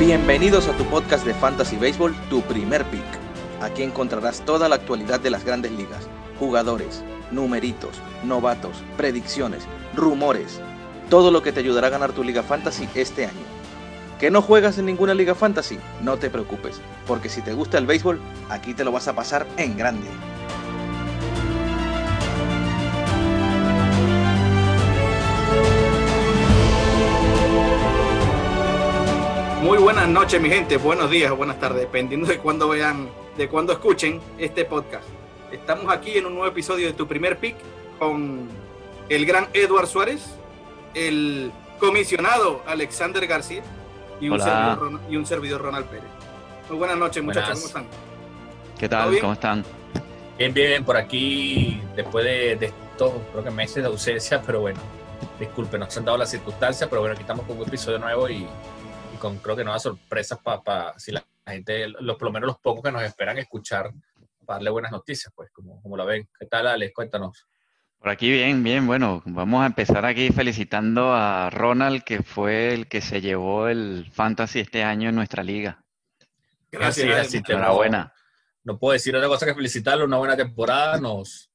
Bienvenidos a tu podcast de Fantasy Baseball, tu primer pick. Aquí encontrarás toda la actualidad de las grandes ligas, jugadores, numeritos, novatos, predicciones, rumores, todo lo que te ayudará a ganar tu liga fantasy este año. ¿Que no juegas en ninguna liga fantasy? No te preocupes, porque si te gusta el béisbol, aquí te lo vas a pasar en grande. Muy buenas noches, mi gente. Buenos días o buenas tardes, dependiendo de cuándo vean, de cuándo escuchen este podcast. Estamos aquí en un nuevo episodio de Tu Primer Pick con el gran Eduard Suárez, el comisionado Alexander García y un, servidor, y un servidor Ronald Pérez. Muy buenas noches, muchachos. ¿Cómo están? ¿Qué tal? ¿Cómo están? Bien, bien, por aquí, después de, de estos, creo que meses de ausencia, pero bueno, disculpen, nos han dado las circunstancias, pero bueno, aquí estamos con un episodio nuevo y con creo que nuevas sorpresas para si la gente, los, por lo menos los pocos que nos esperan escuchar, para darle buenas noticias, pues, como, como la ven. ¿Qué tal, Alex? Cuéntanos. Por aquí bien, bien, bueno, vamos a empezar aquí felicitando a Ronald, que fue el que se llevó el Fantasy este año en nuestra liga. Gracias, gracias enhorabuena. No, no puedo decir otra cosa que felicitarlo, una buena temporada, nos,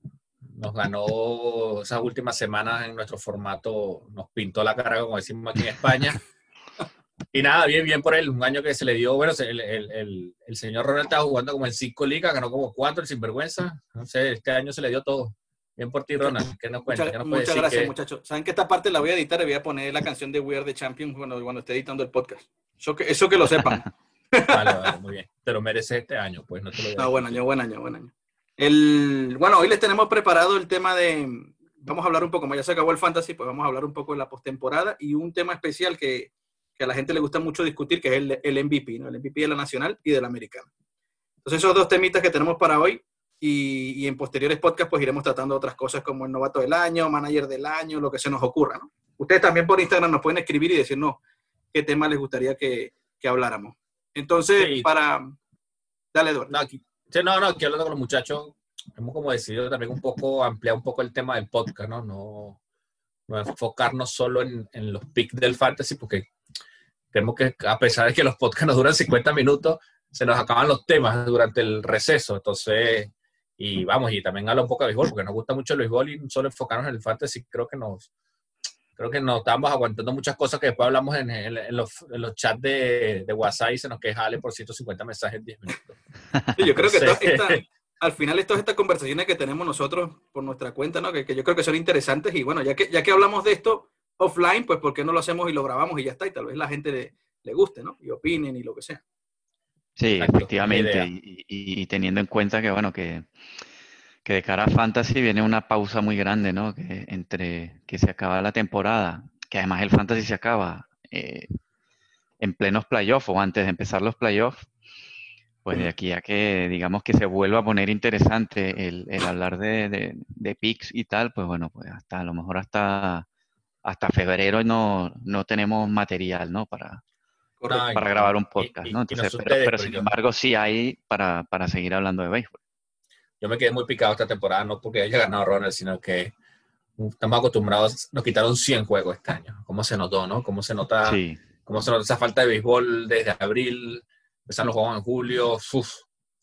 nos ganó esas últimas semanas en nuestro formato, nos pintó la cara, como decimos aquí en España. Y nada, bien, bien por él. Un año que se le dio, bueno, el, el, el, señor Ronald estaba jugando como en cinco ligas, ganó como cuatro, el sinvergüenza. No sé, este año se le dio todo. Bien por ti, Ronald. ¿Qué nos cuenta? Muchas, muchas gracias, muchachos. Saben que esta parte la voy a editar y voy a poner la canción de We Are the Champions cuando, cuando esté editando el podcast. Eso que, eso que lo sepan. vale, vale, muy bien. Te lo mereces este año, pues no te lo No, buen año, buen año, buen año. El, bueno, hoy les tenemos preparado el tema de. Vamos a hablar un poco, como ya se acabó el fantasy, pues vamos a hablar un poco de la postemporada y un tema especial que que a la gente le gusta mucho discutir, que es el, el MVP, ¿no? el MVP de la nacional y de la americana. Entonces, esos dos temitas que tenemos para hoy y, y, en posteriores podcasts, pues iremos tratando otras cosas como el novato del año, manager del año, lo que se nos ocurra. ¿no? Ustedes también por Instagram nos pueden escribir y decirnos qué tema les gustaría que, que habláramos. Entonces, sí. para. Dale, Eduardo. No, aquí, sí, no, no, aquí hablando con los muchachos, hemos como decidido también un poco ampliar un poco el tema del podcast, ¿no? No, no enfocarnos solo en, en los picks del fantasy, porque Creemos que a pesar de que los podcasts nos duran 50 minutos, se nos acaban los temas durante el receso. Entonces, y vamos, y también habla un poco de béisbol, porque nos gusta mucho el béisbol y solo enfocarnos en el fantasy, creo que nos, creo que nos estamos aguantando muchas cosas que después hablamos en, en, en, los, en los, chats de, de, WhatsApp y se nos queja Ale por 150 mensajes en 10 minutos. Sí, yo creo que esta, esta, al final todas estas conversaciones que tenemos nosotros por nuestra cuenta, ¿no? que, que, yo creo que son interesantes y bueno, ya que, ya que hablamos de esto, offline, pues ¿por qué no lo hacemos y lo grabamos y ya está? Y tal vez la gente le, le guste, ¿no? Y opinen y lo que sea. Sí, Exacto, efectivamente. Y, y, y, teniendo en cuenta que, bueno, que, que, de cara a Fantasy viene una pausa muy grande, ¿no? Que entre que se acaba la temporada, que además el Fantasy se acaba eh, en plenos playoffs o antes de empezar los playoffs, pues de aquí a que, digamos, que se vuelva a poner interesante el, el hablar de, de, de picks y tal, pues bueno, pues hasta a lo mejor hasta hasta febrero no, no tenemos material, ¿no? Para, Correcto. para grabar un podcast, ¿no? Entonces, pero, pero, pero, sin embargo sí hay para, para seguir hablando de béisbol. Yo me quedé muy picado esta temporada, no porque haya ganado Ronald, sino que estamos acostumbrados, nos quitaron 100 juegos este año. ¿Cómo se notó, no? ¿Cómo se nota, sí. cómo se nota esa falta de béisbol desde abril? Empezaron los juegos en julio, uf,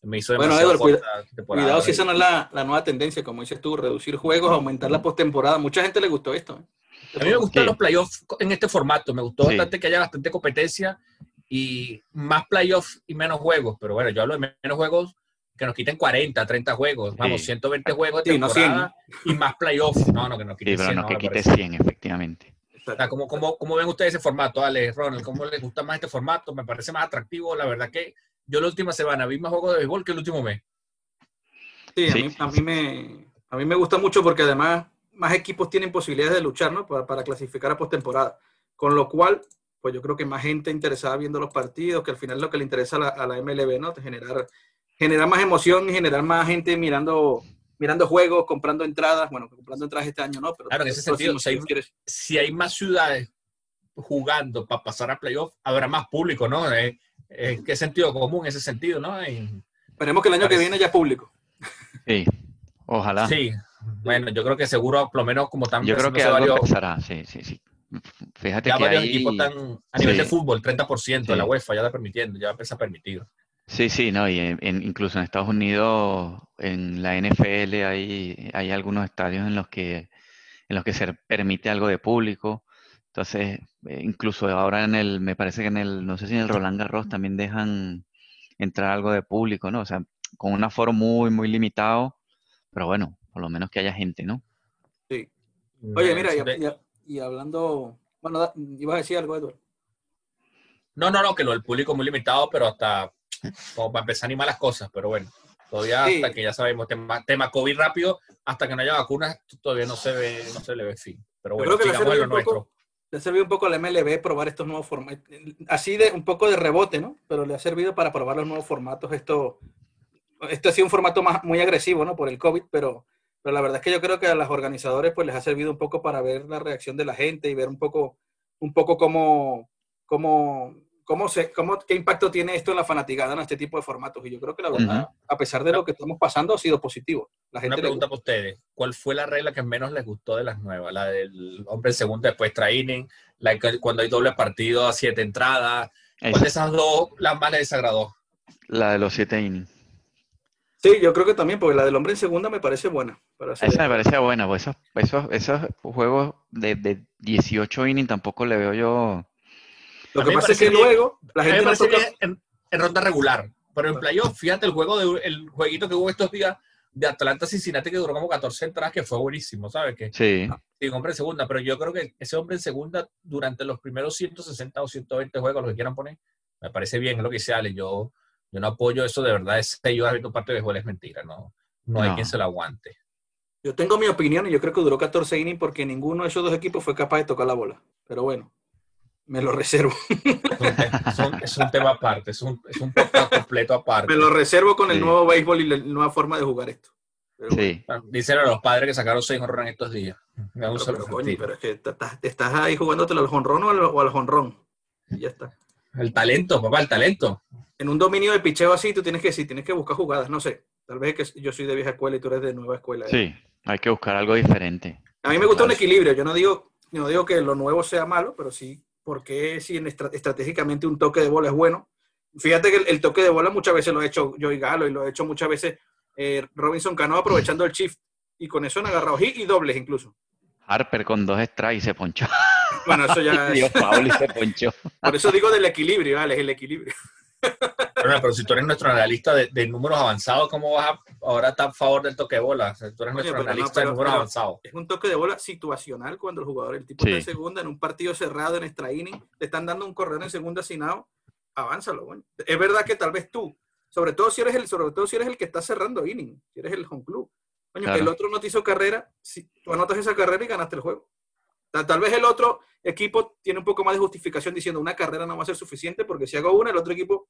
me hizo bueno, Edward, cuida, cuidado si esa no es la, la, nueva tendencia, como dices tú, reducir juegos, aumentar la postemporada. Mucha gente le gustó esto. ¿eh? A mí me gustan sí. los playoffs en este formato. Me gustó sí. bastante que haya bastante competencia y más playoffs y menos juegos. Pero bueno, yo hablo de menos juegos que nos quiten 40, 30 juegos. Vamos, sí. 120 juegos de temporada no y más playoffs. No, no, que nos quiten sí, pero 100. No, que quite 100, efectivamente. O sea, ¿cómo, cómo, ¿Cómo ven ustedes ese formato, Ale, Ronald? ¿Cómo les gusta más este formato? Me parece más atractivo. La verdad que yo la última semana vi más juegos de béisbol que el último mes. Sí, a mí, a mí, me, a mí me gusta mucho porque además más equipos tienen posibilidades de luchar, ¿no? Para, para clasificar a postemporada. Con lo cual, pues yo creo que más gente interesada viendo los partidos, que al final es lo que le interesa a la, a la MLB, ¿no? Generar, generar más emoción y generar más gente mirando, mirando juegos, comprando entradas. Bueno, comprando entradas este año no, pero. Claro, en ese sentido, si hay, si hay, más ciudades jugando para pasar a playoff, habrá más público, ¿no? Eh, eh, ¿Qué sentido común ese sentido, no? Y, Esperemos que el año parece... que viene haya público. Sí, ojalá. Sí, bueno, yo creo que seguro, por lo menos como también. Yo creo que algo varios... empezará, sí, sí, sí. Fíjate ya que varios ahí- equipos están a nivel sí. de fútbol, 30%, Sí. la UEFA ya está permitiendo, ya empieza permitido. Sí, sí, no, y en- en- incluso en Estados Unidos, en la NFL, hay, hay algunos estadios en los que, en los que se permite algo de público. Entonces, eh, incluso ahora en el, me parece que en el, no sé si en el Roland Garros también dejan entrar algo de público, ¿no? O sea, con un aforo muy, muy limitado, pero bueno, por lo menos que haya gente, ¿no? Sí. Oye, No, mira, y, de- y- y hablando, bueno, da- ibas a decir algo, Edward. No, no, no, que lo del público es muy limitado, pero hasta como para empezar a animar las cosas, pero bueno, todavía Sí. hasta que ya sabemos, tema, tema COVID rápido, hasta que no haya vacunas, todavía no se ve, no se le ve fin. Pero Yo bueno, creo que le sigamos en lo poco- nuestro. Le ha servido un poco a la MLB probar estos nuevos formatos, así de un poco de rebote, ¿no? Pero le ha servido para probar los nuevos formatos. Esto, esto ha sido un formato más, muy agresivo, ¿no? Por el COVID, pero, pero la verdad es que yo creo que a los organizadores pues les ha servido un poco para ver la reacción de la gente y ver un poco, un poco cómo, cómo, cómo se, cómo, qué impacto tiene esto en la fanaticada, ¿no? Este tipo de formatos. Y yo creo que la verdad, a pesar de lo que estamos pasando, ha sido positivo. La gente Una pregunta para ustedes. ¿Cuál fue la regla que menos les gustó de las nuevas? La del hombre en segunda después training, la que cuando hay doble partido a siete entradas. ¿Cuál de Esa, esas dos las más les desagradó? la de los siete innings. Sí, yo creo que también, porque la del hombre en segunda me parece buena. Para hacer Esa me parecía buena, pues esos, esos, esos juegos de, de 18 innings tampoco le veo yo. Lo que pasa es que bien. luego la A mí me gente no parece toca... bien en, en ronda regular. Pero en playoff, fíjate el juego de, el jueguito que hubo estos días de Atlanta Cincinnati que duró como 14 entradas, que fue buenísimo, ¿sabes? Que Sí, sí, hombre en segunda, pero yo creo que ese hombre en segunda durante los primeros 160 o 120 juegos, los que quieran poner, me parece bien, es lo que dice Ale. Yo, yo no apoyo eso de verdad, ese yo viendo parte de béisbol es mentira, no, no hay quien se lo aguante. Yo tengo mi opinión y yo creo que duró 14 innings porque ninguno de esos dos equipos fue capaz de tocar la bola. Pero bueno, me lo reservo. Es un, es tema aparte, es un, es un podcast completo aparte. Me lo reservo con el nuevo béisbol y la nueva forma de jugar esto. Pero sí. Bueno, Dicen a los padres que sacaron seis honrones estos días. Me pero, pero, coño, pero es que te estás, ahí jugándotelo al jonrón o al, o al jonrón. Y ya está. El talento, papá, el talento. En un dominio de picheo así, tú tienes que sí, tienes que buscar jugadas. No sé. Tal vez es que yo soy de vieja escuela y tú eres de nueva escuela. Sí, hay que buscar algo diferente. A mí me gusta un equilibrio. Yo no digo, no digo que lo nuevo sea malo, pero sí, porque si en estra- estratégicamente un toque de bola es bueno. Fíjate que el, el toque de bola muchas veces lo ha hecho Joey Galo y lo ha hecho muchas veces eh, Robinson Cano aprovechando el shift. Y con eso han agarrado hit y dobles incluso. Harper con dos strikes y se ponchó. Bueno, eso ya es, foul y se ponchó. Por eso digo del equilibrio, Alex, el equilibrio. Pero, pero si tú eres nuestro analista de, de números avanzados, ¿cómo vas a ahora estar a favor del toque de bola? O sea, tú eres Oye, nuestro no, analista pero- de números pero- avanzados. Es un toque de bola situacional cuando el jugador, el tipo Sí. está en segunda, en un partido cerrado, en extra inning, te están dando un corredor en segunda asignado, avánzalo. coño. Es verdad que tal vez tú, sobre todo si eres el, sobre todo si eres el que está cerrando inning, si eres el home club. Coño, Claro. el otro no te hizo carrera, si tú anotas esa carrera y ganaste el juego. Tal, tal vez el otro equipo tiene un poco más de justificación diciendo una carrera no va a ser suficiente porque si hago una, el otro equipo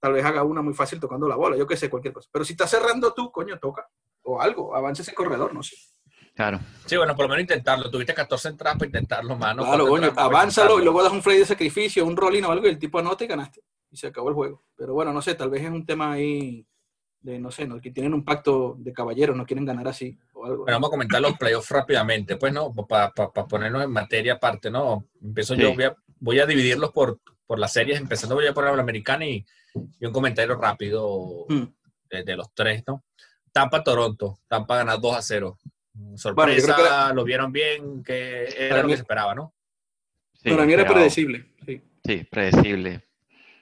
tal vez haga una muy fácil tocando la bola, yo qué sé, cualquier cosa. Pero si estás cerrando tú, coño, toca. O algo, avance ese corredor, no sé. Claro. Sí, bueno, por lo menos intentarlo. Tuviste 14 entradas para intentarlo, mano. Claro, coño, avánzalo y luego das un fly de sacrificio, un rolling o algo y el tipo anota y ganaste. Y se acabó el juego. Pero bueno, no sé, tal vez es un tema ahí de, no sé, ¿no? que tienen un pacto de caballeros, no quieren ganar así o algo. Bueno, vamos a comentar los playoffs rápidamente, pues, ¿no? Para ponernos en materia aparte, ¿no? Empiezo Sí. yo, voy a, voy a dividirlos por, por las series, empezando voy a poner la americana y, y un comentario rápido Hmm. de, de los tres, ¿no? Tampa, Toronto. Tampa gana 2 a 0. Bueno, yo Sorpresa, era- lo vieron bien, que era Para lo mí- que se esperaba, ¿no? Sí, Para mí era predecible, sí. Sí, predecible.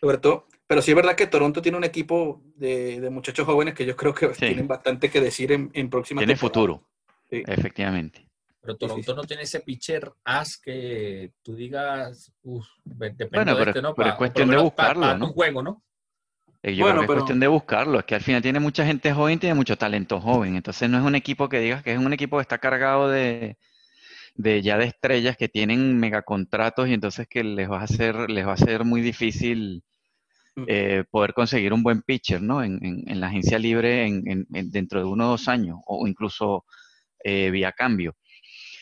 Sobre todo. Pero sí es verdad que Toronto tiene un equipo de, de muchachos jóvenes que yo creo que Sí. tienen bastante que decir en, en próximas Tiene futuro, Sí. efectivamente. Pero Toronto sí. no tiene ese pitcher as que tú digas, uff, depende Bueno, de pero- este, ¿no? pero es cuestión de pa- buscarlo, pa- ¿no? un juego, ¿no? Eh, Yo Bueno, creo que pero- es cuestión de buscarlo. Es que al final tiene mucha gente joven, tiene mucho talento joven. Entonces no es un equipo que digas que es un equipo que está cargado de, de ya de estrellas que tienen megacontratos y entonces que les va a hacer, les va a ser muy difícil. Eh, poder conseguir un buen pitcher, ¿no? En, en- en la agencia libre en, en- en- dentro de uno o dos años, o incluso eh, vía cambio.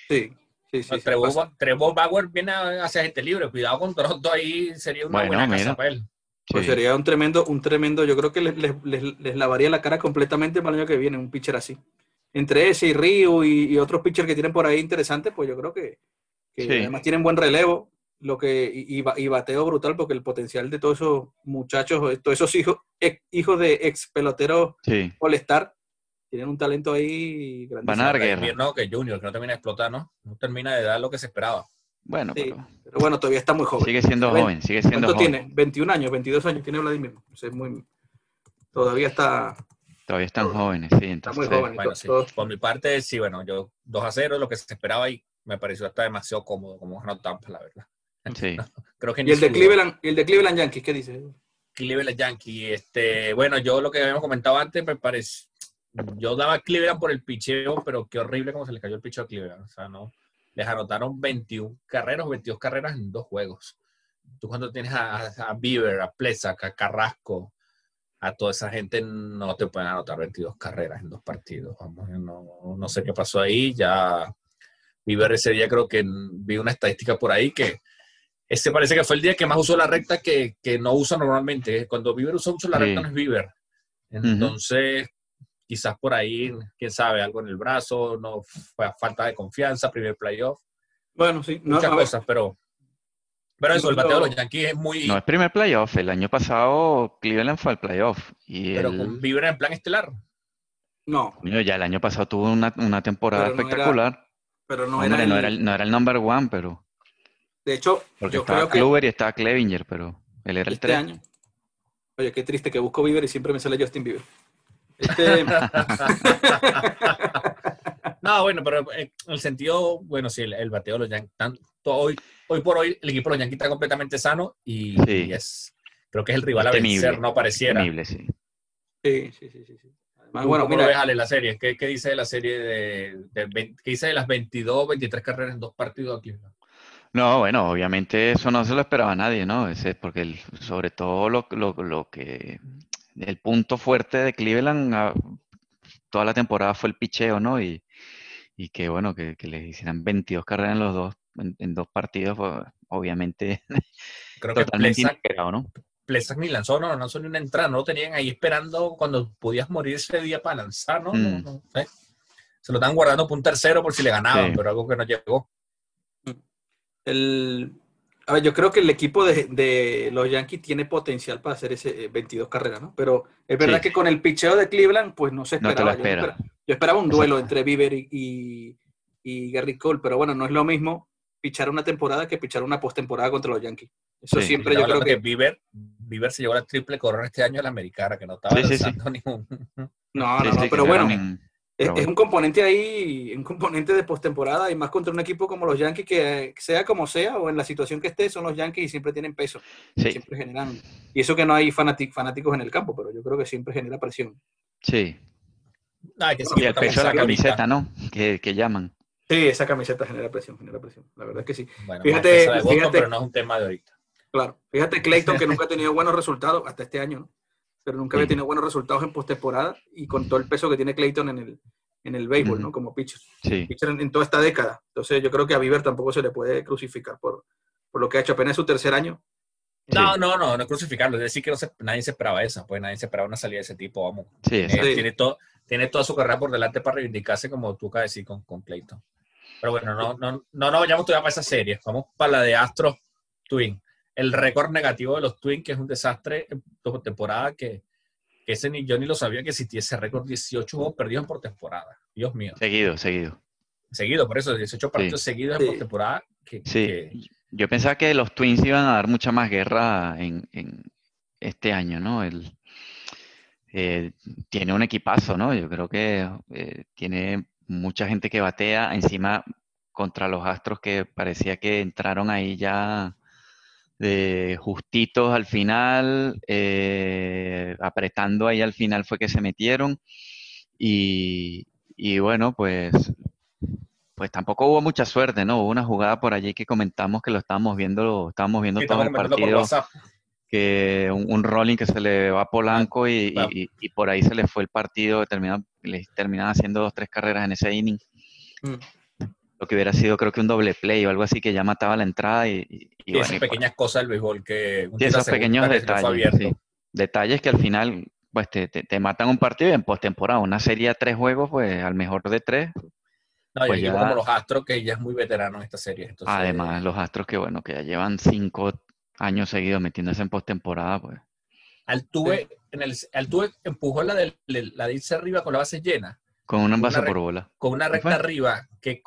Sí, sí, sí. No, sí, Trevor, Trevor Bauer viene a- hacia gente libre. Cuidado con Toronto ahí, sería una Bueno, buena casa para él. Pues Sí. sería un tremendo, un tremendo, yo creo que les, les- les- les lavaría la cara completamente para el año que viene, un pitcher así. Entre ese y Ryu y, y otros pitchers que tienen por ahí interesantes, pues yo creo que, que Sí. además tienen buen relevo. Lo que y, bateo brutal porque el potencial de todos esos muchachos, todos esos hijos, hijos de ex peloteros sí. tienen un talento ahí grande. Van a dar guerra. No, que Junior, que no termina de explotar, ¿no? No termina de dar lo que se esperaba. Bueno, pero... bueno, todavía está muy joven. Sigue siendo joven, sigue siendo ¿Cuánto tiene? 21 años, 22 años tiene Vladimir. O muy... Todavía está... Todavía están jóvenes, sí. Entonces, está muy joven. Bueno, sí. Por mi parte, sí, bueno, yo 2 a 0 es lo que se esperaba y me pareció hasta demasiado cómodo como ganó Tampa, la verdad. Sí. Creo que ¿Y, el de Cleveland, el de Cleveland Yankees qué dice? Cleveland Yankees, este, bueno, yo lo que habíamos comentado antes, me parece, yo daba Cleveland por el picheo, pero qué horrible como se le cayó el picheo a Cleveland. O sea, no, les anotaron 21 carreras, 22 carreras en dos juegos. Tú cuando tienes a, a Bieber, a Plesak, a Carrasco, a toda esa gente no te pueden anotar 22 carreras en dos partidos. Vamos, no, no sé qué pasó ahí. Ya Bieber ese día creo que vi una estadística por ahí que ese parece que fue el día que más usó la recta que, que no usa normalmente. Cuando Bieber usa mucho la recta no es Bieber. Entonces, quizás por ahí, quién sabe, algo en el brazo, no falta de confianza, primer playoff. Bueno, sí, muchas cosas, pero pero eso, el bateo de los Yankees es muy. No es primer playoff. El año pasado Cleveland fue al playoff. Y pero con Vibra en plan estelar. No. ya el año pasado tuvo una, una temporada espectacular. pero no, era el... no, era el, no era el number one, pero. De hecho, Porque estaba Kluber y estaba Clevinger, pero él era el este año. Oye, qué triste que busco Bieber y siempre me sale Justin Bieber. Este... no, bueno, pero en el sentido, bueno, sí, el, bateo de los Yankees, hoy, hoy por hoy el equipo de los Yankees está completamente sano y, es, creo que es el rival a vencer, no pareciera. Temible, sí. Sí, sí, sí, sí. bueno, mira, déjale la serie. ¿Qué, ¿Qué, dice de la serie de, qué dice de las 22, 23 carreras en dos partidos aquí? No, bueno, obviamente eso no se lo esperaba nadie, ¿no? Ese, porque sobre todo lo, lo, lo, que el punto fuerte de Cleveland ah, toda la temporada fue el picheo, ¿no? Y, y que bueno, que, que les hicieran 22 carreras en los dos, en, dos partidos, pues, obviamente Creo totalmente que inesperado, ¿no? Plesak ni lanzó, no, no lanzó ni una entrada, no lo tenían ahí esperando cuando podías morir ese día para lanzar, ¿no? no, mm. Se lo estaban guardando por un tercero por si le ganaban, pero algo que no llegó. El, a ver, yo creo que el equipo de, los Yankees tiene potencial para hacer ese 22 eh, carreras, ¿no? Pero es verdad que con el picheo de Cleveland, pues no se esperaba. yo, esperaba un duelo entre Bieber y, y, Gary Cole, pero bueno, no es lo mismo pichar una temporada que pichar una postemporada contra los Yankees. Eso siempre yo creo que... Bieber, Bieber se llevó la triple corona este año a la americana, que no estaba lanzando ningún... No, no, no, pero bueno, es, un componente ahí, un componente de postemporada y más contra un equipo como los Yankees que sea como sea o en la situación que esté, son los Yankees y siempre tienen peso. Siempre generan. Y eso que no hay fanáticos en el campo, pero yo creo que siempre genera presión. Sí. y el peso de la camiseta, ¿no? Que, llaman. Sí, esa camiseta genera presión, genera presión. La verdad es que sí. fíjate, pero no es un tema de ahorita. Claro. Fíjate Clayton que nunca ha tenido buenos resultados hasta este año, ¿no? Pero nunca había tenido buenos resultados en postemporada y con todo el peso que tiene Clayton en el, en el béisbol, ¿no? Como pitcher. Sí. pitcher en, toda esta década. Entonces yo creo que a Bieber tampoco se le puede crucificar por, por lo que ha hecho apenas su tercer año. No, no, no, no crucificarlo. Es decir, que no nadie se esperaba esa, pues nadie se esperaba una salida de ese tipo, vamos. Sí, eh, tiene, todo, tiene toda su carrera por delante para reivindicarse, como tú acabas de decir con, con Clayton. Pero bueno, no, no, no, no vayamos todavía para esa serie. Vamos para la de Astro Twin. El récord negativo de los Twins, que es un desastre en temporada que ese ni yo ni lo sabía que existía ese récord 18 juegos perdidos por temporada. Dios mío. Seguido, seguido. Seguido, por eso 18 partidos seguidos en postemporada. Que, sí. Yo pensaba que los Twins iban a dar mucha más guerra en, este año, ¿no? El, eh, tiene un equipazo, ¿no? Yo creo que eh, tiene mucha gente que batea encima contra los Astros que parecía que entraron ahí ya de justitos al final, eh, apretando ahí al final fue que se metieron. Y, bueno, pues, pues tampoco hubo mucha suerte, ¿no? Hubo una jugada por allí que comentamos que lo estábamos viendo, estábamos viendo todo el partido. Que un, rolling que se le va a Polanco y, por ahí se le fue el partido, terminaban, le terminaban haciendo dos, tres carreras en ese inning. Mm lo que hubiera sido creo que un doble play o algo así que ya mataba la entrada y, y, esas pequeñas cosas del béisbol que sí, esos pequeños detalles detalles que al final pues te, te, matan un partido en postemporada una serie de tres juegos pues al mejor de tres No, pues ya, como los Astros, que ya es muy veterano en esta serie. además, los Astros que bueno, que ya llevan cinco años seguidos metiéndose en postemporada, pues. Altuve, en el, Altuve empujó la de, la de irse arriba con la base llena. Con una base por bola. Con una recta arriba, que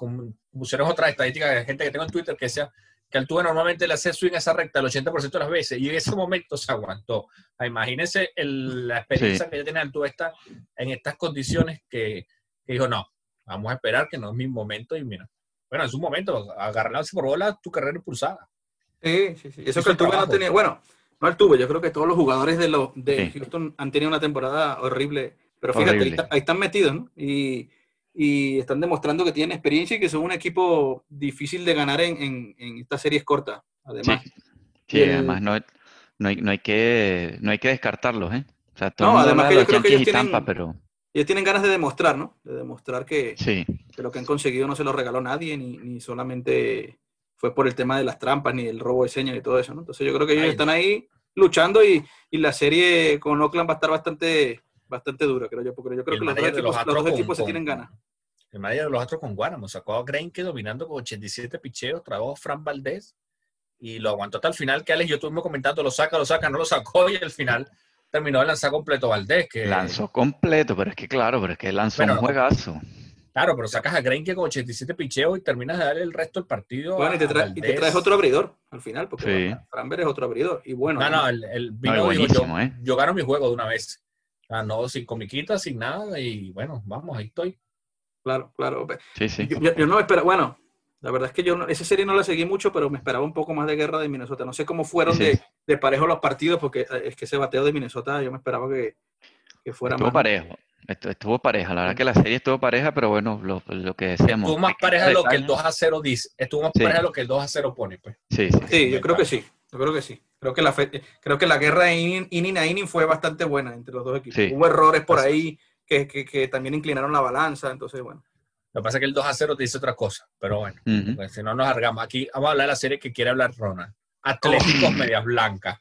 pusieron otra estadística de gente que tengo en Twitter que decía que Altuve normalmente le hace swing a esa recta el 80% de las veces y en ese momento se aguantó. Ah, imagínense la experiencia que ya tiene Altuve está en estas condiciones que, dijo, no, vamos a esperar que no es mi momento y mira, bueno, en su momento, agarrar por bola, tu carrera impulsada. Sí, sí, sí. Eso que Altuve no tenía, bueno, no Altuve, yo creo que todos los jugadores de, los, de Houston han tenido una temporada horrible, pero fíjate, ahí, están metidos, ¿no? Y y están demostrando que tienen experiencia y que son un equipo difícil de ganar en, en, en estas series cortas, además. Sí, además no, no, hay, no, hay que, no hay que descartarlos, ¿eh? O sea, no, además que yo creo que ellos tienen, pero... ellos tienen ganas de demostrar, ¿no? De demostrar que, que, lo que han conseguido no se lo regaló nadie, ni, ni, solamente fue por el tema de las trampas, ni el robo de señas y todo eso, ¿no? Entonces yo creo que ellos están ahí luchando y, y la serie con Oakland va a estar bastante bastante dura, creo yo, porque yo creo que los dos, equipos, se tienen ganas. El manager de los Astros con Guanamo sacó a que dominando con 87 picheos, trajo a Fran Valdés y lo aguantó hasta el final, que Alex yo estuvimos comentando, lo saca, lo saca, no lo sacó y al final terminó de lanzar completo Valdés. Que... Lanzó completo, pero es que claro, pero es que lanzó un juegazo. Claro, pero sacas a que con 87 picheos y terminas de darle el resto del partido. Bueno, y te, traes otro abridor al final, porque sí. es otro abridor. Y bueno. No, no, el, vino yo, ¿eh? yo gano mi juego de una vez. Ah, no, sin comiquita, sin nada, y bueno, vamos, ahí estoy. Claro, claro. Sí, sí. Yo, no me esperaba, bueno, la verdad es que yo esa serie no la seguí mucho, pero me esperaba un poco más de guerra de Minnesota. No sé cómo fueron de, de, parejo los partidos, porque eh, es que ese bateo de Minnesota yo me esperaba que, que fuera estuvo parejo. Estuvo pareja, la verdad que la serie estuvo pareja, pero bueno, lo, lo que decíamos. Estuvo más pareja de lo que el 2 a 0 dice. Estuvo más pareja de lo que el 2 a 0 pone, pues. Sí, sí. Sí, yo creo que sí. Yo creo que sí. Creo que la, creo que la guerra de inning, a inning fue bastante buena entre los dos equipos. Hubo errores por ahí que, que, también inclinaron la balanza, entonces bueno. Lo que pasa es que el 2 a 0 te dice otra cosa, pero bueno, pues, si no nos argamos. Aquí vamos a hablar de la serie que quiere hablar Ronald. Atléticos Medias Blancas.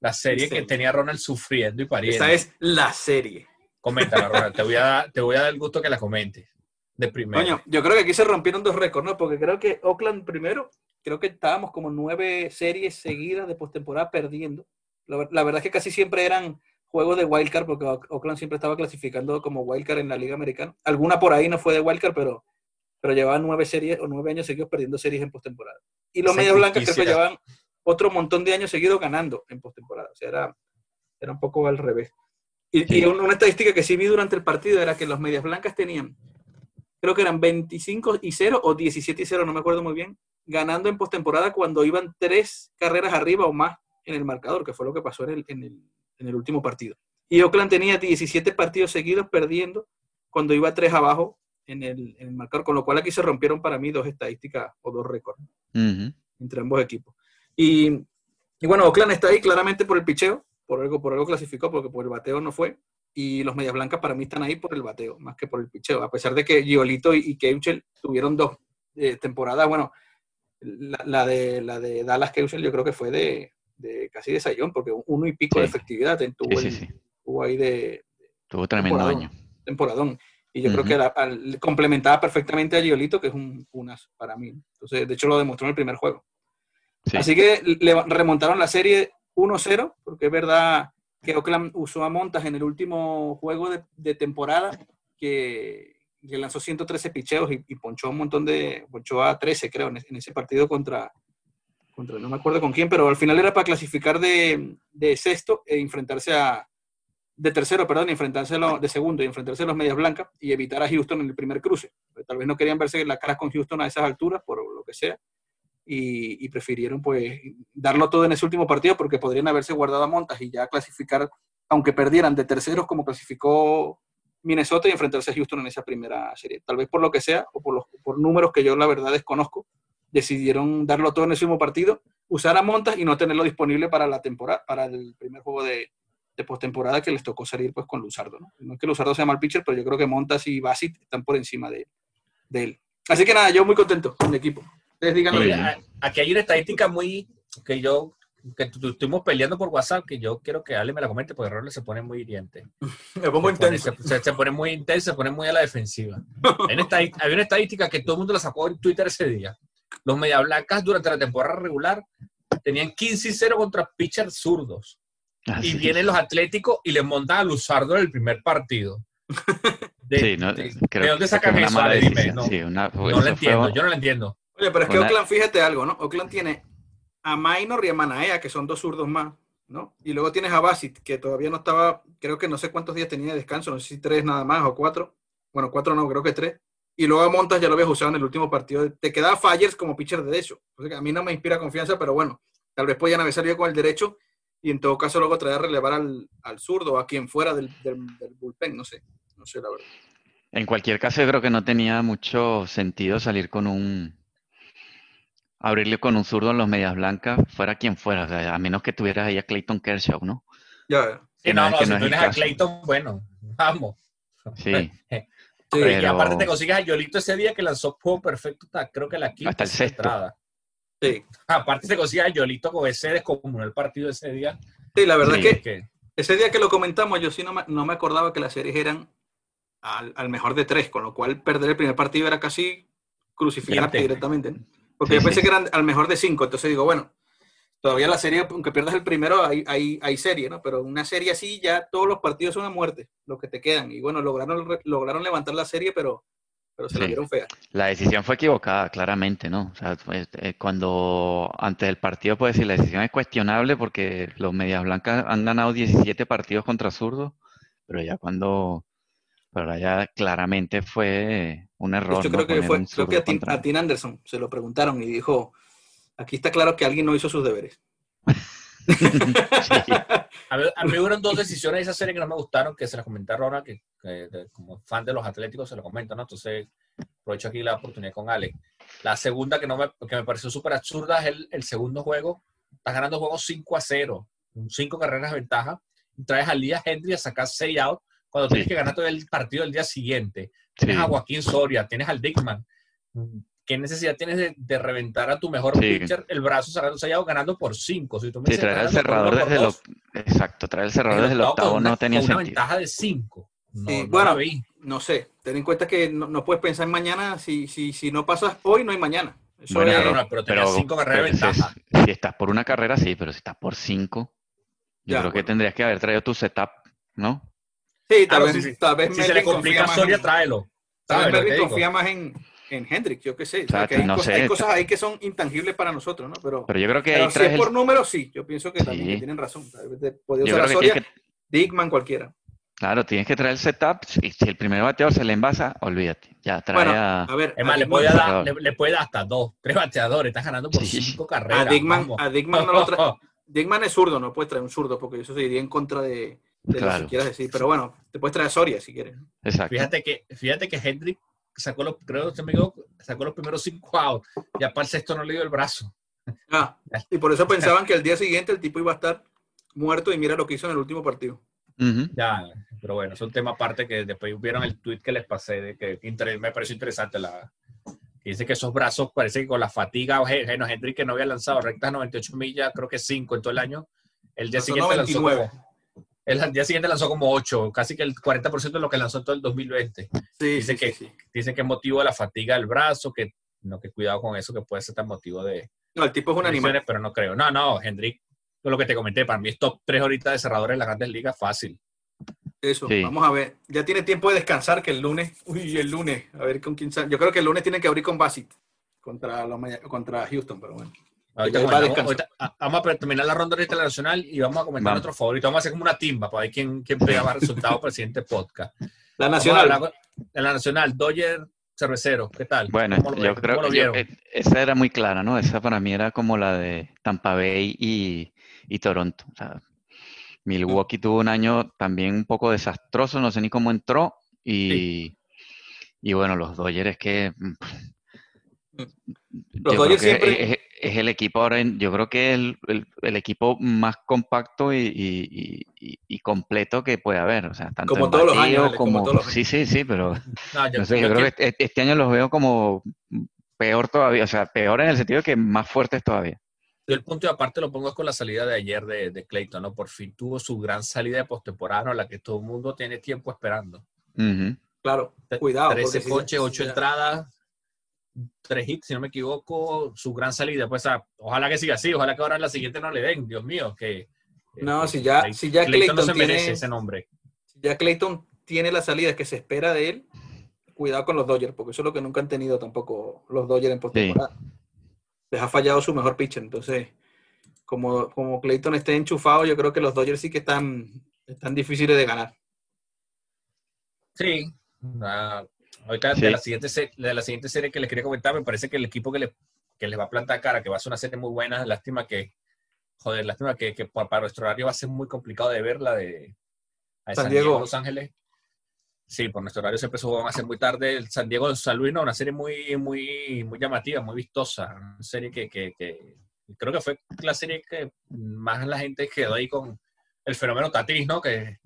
La serie que tenía Ronald sufriendo y pariendo. Esa es la serie. Coméntala, Ronald. te, voy a, te voy a dar el gusto que la comentes. De primero. Coño, yo creo que aquí se rompieron dos récords, ¿no? Porque creo que Oakland primero creo que estábamos como nueve series seguidas de postemporada perdiendo. La, verdad es que casi siempre eran juegos de wildcard, porque Oakland siempre estaba clasificando como wildcard en la Liga Americana. Alguna por ahí no fue de wildcard, pero, pero llevaban nueve series o nueve años seguidos perdiendo series en postemporada. Y los Medias Blancas creo que llevaban otro montón de años seguidos ganando en postemporada. O sea, era, era un poco al revés. Y, y una estadística que sí vi durante el partido era que los Medias Blancas tenían, creo que eran 25 y 0 o 17 y 0, no me acuerdo muy bien, ganando en postemporada cuando iban tres carreras arriba o más en el marcador, que fue lo que pasó en el, en el, último partido. Y Oakland tenía 17 partidos seguidos perdiendo cuando iba tres abajo en el, en el, marcador, con lo cual aquí se rompieron para mí dos estadísticas o dos récords entre ambos equipos. Y, y, bueno, Oakland está ahí claramente por el picheo, por algo, por algo clasificó, porque por el bateo no fue. Y los Medias Blancas para mí están ahí por el bateo, más que por el picheo, a pesar de que Giolito y, y Keuchel tuvieron dos eh, temporadas, bueno, la, de, la de Dallas Keuchel yo creo que fue de, de casi de sayón, porque uno y pico de efectividad tuvo, ahí de... Tuvo tremendo año. Temporadón. Y yo creo que complementaba perfectamente a Giolito, que es un unas para mí. Entonces, de hecho, lo demostró en el primer juego. Así que le remontaron la serie 1-0, porque es verdad que Oakland usó a Montas en el último juego de, temporada, que, lanzó 113 picheos y, ponchó un montón de, ponchó a 13 creo, en, ese partido contra, contra, no me acuerdo con quién, pero al final era para clasificar de, de sexto e enfrentarse a, de tercero, perdón, enfrentarse a de segundo y enfrentarse a los medias blancas y evitar a Houston en el primer cruce. Tal vez no querían verse la cara con Houston a esas alturas, por lo que sea, y, prefirieron pues darlo todo en ese último partido porque podrían haberse guardado a montas y ya clasificar, aunque perdieran de terceros como clasificó Minnesota y enfrentarse a Houston en esa primera serie. Tal vez por lo que sea, o por, los, por números que yo la verdad desconozco, decidieron darlo todo en ese mismo partido, usar a Montas y no tenerlo disponible para la temporada, para el primer juego de, de postemporada que les tocó salir pues con Luzardo. ¿no? no es que Luzardo sea mal pitcher, pero yo creo que Montas y Basit están por encima de, de él. Así que nada, yo muy contento con el equipo. Ustedes díganlo. aquí hay una estadística muy que yo que estuvimos peleando por WhatsApp, que yo quiero que Ale me la comente, porque Rolly se pone muy hiriente. me pongo intenso. se, pone muy intenso, se pone muy a la defensiva. Hay una estadística que todo el mundo la sacó en Twitter ese día. Los Media Blancas durante la temporada regular tenían 15 y 0 contra pitchers zurdos. Ah, y vienen los Atléticos y les montan a Luzardo en el primer partido. De, no, de, dónde sacan eso? Dime, no, no lo entiendo, yo no lo entiendo. Oye, pero es que Oakland, fíjate algo, ¿no? Oakland tiene a Minor y a Manaea, que son dos zurdos más, ¿no? Y luego tienes a Basit, que todavía no estaba, creo que no sé cuántos días tenía de descanso, no sé si tres nada más o cuatro. Bueno, cuatro no, creo que tres. Y luego a Montas ya lo habías usado en el último partido. Te quedaba Fires como pitcher de derecho. a mí no me inspira confianza, pero bueno, tal vez podían haber salido con el derecho y en todo caso luego traer a relevar al, al zurdo, a quien fuera del, del, del bullpen, no sé, no sé la verdad. En cualquier caso, yo creo que no tenía mucho sentido salir con un, abrirle con un zurdo en los medias blancas, fuera quien fuera, o sea, a menos que tuvieras ahí a Clayton Kershaw, ¿no? Ya. Sí, no, no, si tienes a Clayton, bueno, vamos. Sí. Y aparte te consigues a Yolito ese día que lanzó juego perfecto, creo que la quinta hasta el sexto. entrada. Sí. Aparte te consigues a Yolito con ese descomunal el partido ese día. Sí, la verdad es que, ese día que lo comentamos, yo sí no me, no me acordaba que las series eran al, al, mejor de tres, con lo cual perder el primer partido era casi crucificarte directamente. ¿no? Porque yo pensé que eran al mejor de cinco, entonces digo, bueno, todavía la serie, aunque pierdas el primero, hay, hay, hay serie, ¿no? Pero una serie así, ya todos los partidos son a muerte, los que te quedan. Y bueno, lograron, lograron levantar la serie, pero, pero se la dieron fea. La decisión fue equivocada, claramente, ¿no? O sea, pues, eh, cuando antes del partido, puedes decir, la decisión es cuestionable porque los Medias Blancas han ganado 17 partidos contra zurdos, pero ya cuando pero ya claramente fue un error. Yo creo que fue, creo que a Tim, a Tim, Anderson se lo preguntaron y dijo, aquí está claro que alguien no hizo sus deberes. a, mí, a, mí, hubieron dos decisiones de esa serie que no me gustaron, que se las comentaron ahora, que, que como fan de los Atléticos se lo comento, ¿no? Entonces, aprovecho aquí la oportunidad con Alex. La segunda que, no me, que me pareció súper absurda es el, el, segundo juego. Estás ganando juegos 5 a 0, 5 carreras de ventaja. Traes al día Henry a sacar 6 out cuando tienes que ganar todo el partido el día siguiente. Tienes a Joaquín Soria, tienes al Dickman. ¿Qué necesidad tienes de, reventar a tu mejor pitcher el brazo cerrado sellado ganando por cinco? Si tú me sí, traer el cerrador desde el Exacto, traer el cerrador desde el octavo no tenía sentido. Una ventaja de cinco. No, bueno, no sé. Ten en cuenta que no, puedes pensar en mañana. Si, si, si no pasas hoy, no hay mañana. Eso bueno, es, pero, pero, pero cinco carreras de ventaja. Si, si, estás por una carrera, sí, pero si estás por cinco, yo ya, creo bueno. que tendrías que haber traído tu setup, ¿no? Sí, tal, vez, sí, tal vez si se le complica a Soria, tráelo. Tal vez Melvin confía más en, en Hendrix, yo qué sé. O sea, que hay, no cosas, sé. hay, cosas, ahí que son intangibles para nosotros, ¿no? Pero, pero yo creo que pero si es por números, sí. Yo pienso que sí. también que tienen razón. Podría usar a Soria, que... Dickman, cualquiera. Claro, tienes que traer el setup y si el primer bateador se le envasa, olvídate. Ya trae bueno, a... a ver, es más, le puede, dar, le, le, puede dar hasta dos, tres bateadores. Estás ganando por sí. cinco carreras. A Dickman, a Dickman no lo trae. Dickman es zurdo, no puede traer un zurdo porque eso se iría en contra de, de claro. lo que quieras decir. Pero bueno, te puedes traer Soria si quieres. Exacto. Fíjate que, fíjate que Hendrick sacó los, creo que amigo, sacó los primeros cinco outs. Ya para el sexto no le dio el brazo. Ah, y por eso pensaban que el día siguiente el tipo iba a estar muerto y mira lo que hizo en el último partido. Uh -huh. Ya, pero bueno, es un tema aparte que después vieron el tweet que les pasé de que me pareció interesante la, dice que esos brazos parece que con la fatiga, bueno, Hendrick que no había lanzado rectas 98 millas, creo que 5 en todo el año, el día siguiente 99. lanzó el día siguiente lanzó como 8, casi que el 40% de lo que lanzó en todo el 2020. Sí, dice, sí, que, sí, dice que es motivo de la fatiga del brazo, que no, que cuidado con eso, que puede ser tan motivo de... No, el tipo es un animal. Pero no creo. No, no, Hendrick, lo que te comenté, para mí es top 3 ahorita de cerradores en las grandes ligas, fácil. Eso, sí. vamos a ver. Ya tiene tiempo de descansar que el lunes. Uy, el lunes. A ver con quién sale. Yo creo que el lunes tienen que abrir con Basit contra, los, contra Houston, pero bueno. Ahorita, bueno, vamos, a terminar la ronda internacional y vamos a comentar nuestro favorito. Vamos a hacer como una timba para ver quién, quién pega más resultados para el siguiente podcast. La nacional. La nacional, Dodger Cervecero, ¿qué tal? Bueno, yo creo que yo, esa era muy clara, ¿no? Esa para mí era como la de Tampa Bay y, y Toronto. O sea, Milwaukee tuvo un año también un poco desastroso, no sé ni cómo entró. Y, sí. y bueno, los Dodgers es que. Los Dodgers siempre. Es, es, el equipo ahora, yo creo que es el, el, el equipo más compacto y, y, y, completo que puede haber. O sea, tanto como todos los años. Como, como todos los sí, sí, sí, pero. No, yo, no sé, yo, yo creo que... que este año los veo como peor todavía, o sea, peor en el sentido de que más fuertes todavía. Yo el punto de aparte lo pongo con la salida de ayer de, de Clayton, ¿no? Por fin tuvo su gran salida de postemporada, la que todo el mundo tiene tiempo esperando. Claro, cuidado. 13 coches, 8 entradas, 3 hits, si no me equivoco, su gran salida. Pues ojalá que siga así, ojalá que ahora en la siguiente no le den, Dios mío, que... No, si ya, si ya Clayton, no se tiene, merece ese nombre. Si ya Clayton tiene la salida que se espera de él, cuidado con los Dodgers, porque eso es lo que nunca han tenido tampoco los Dodgers en postemporada. Les ha fallado su mejor pitcher, entonces, como, como Clayton esté enchufado, yo creo que los Dodgers sí que están, están difíciles de ganar. Sí. Ahorita de, la siguiente de la siguiente serie que les quería comentar, me parece que el equipo que, le, que les va a plantar cara, que va a ser una serie muy buena, lástima que, joder, lástima que, que para nuestro horario va a ser muy complicado de verla de San, Diego. Los Ángeles. Sí, por nuestro horario siempre se van a hacer muy tarde. El San Diego de San Luis, no, una serie muy, muy, muy llamativa, muy vistosa. Una serie que, que, que, creo que fue la serie que más la gente quedó ahí con el fenómeno Tatis, ¿no? Que,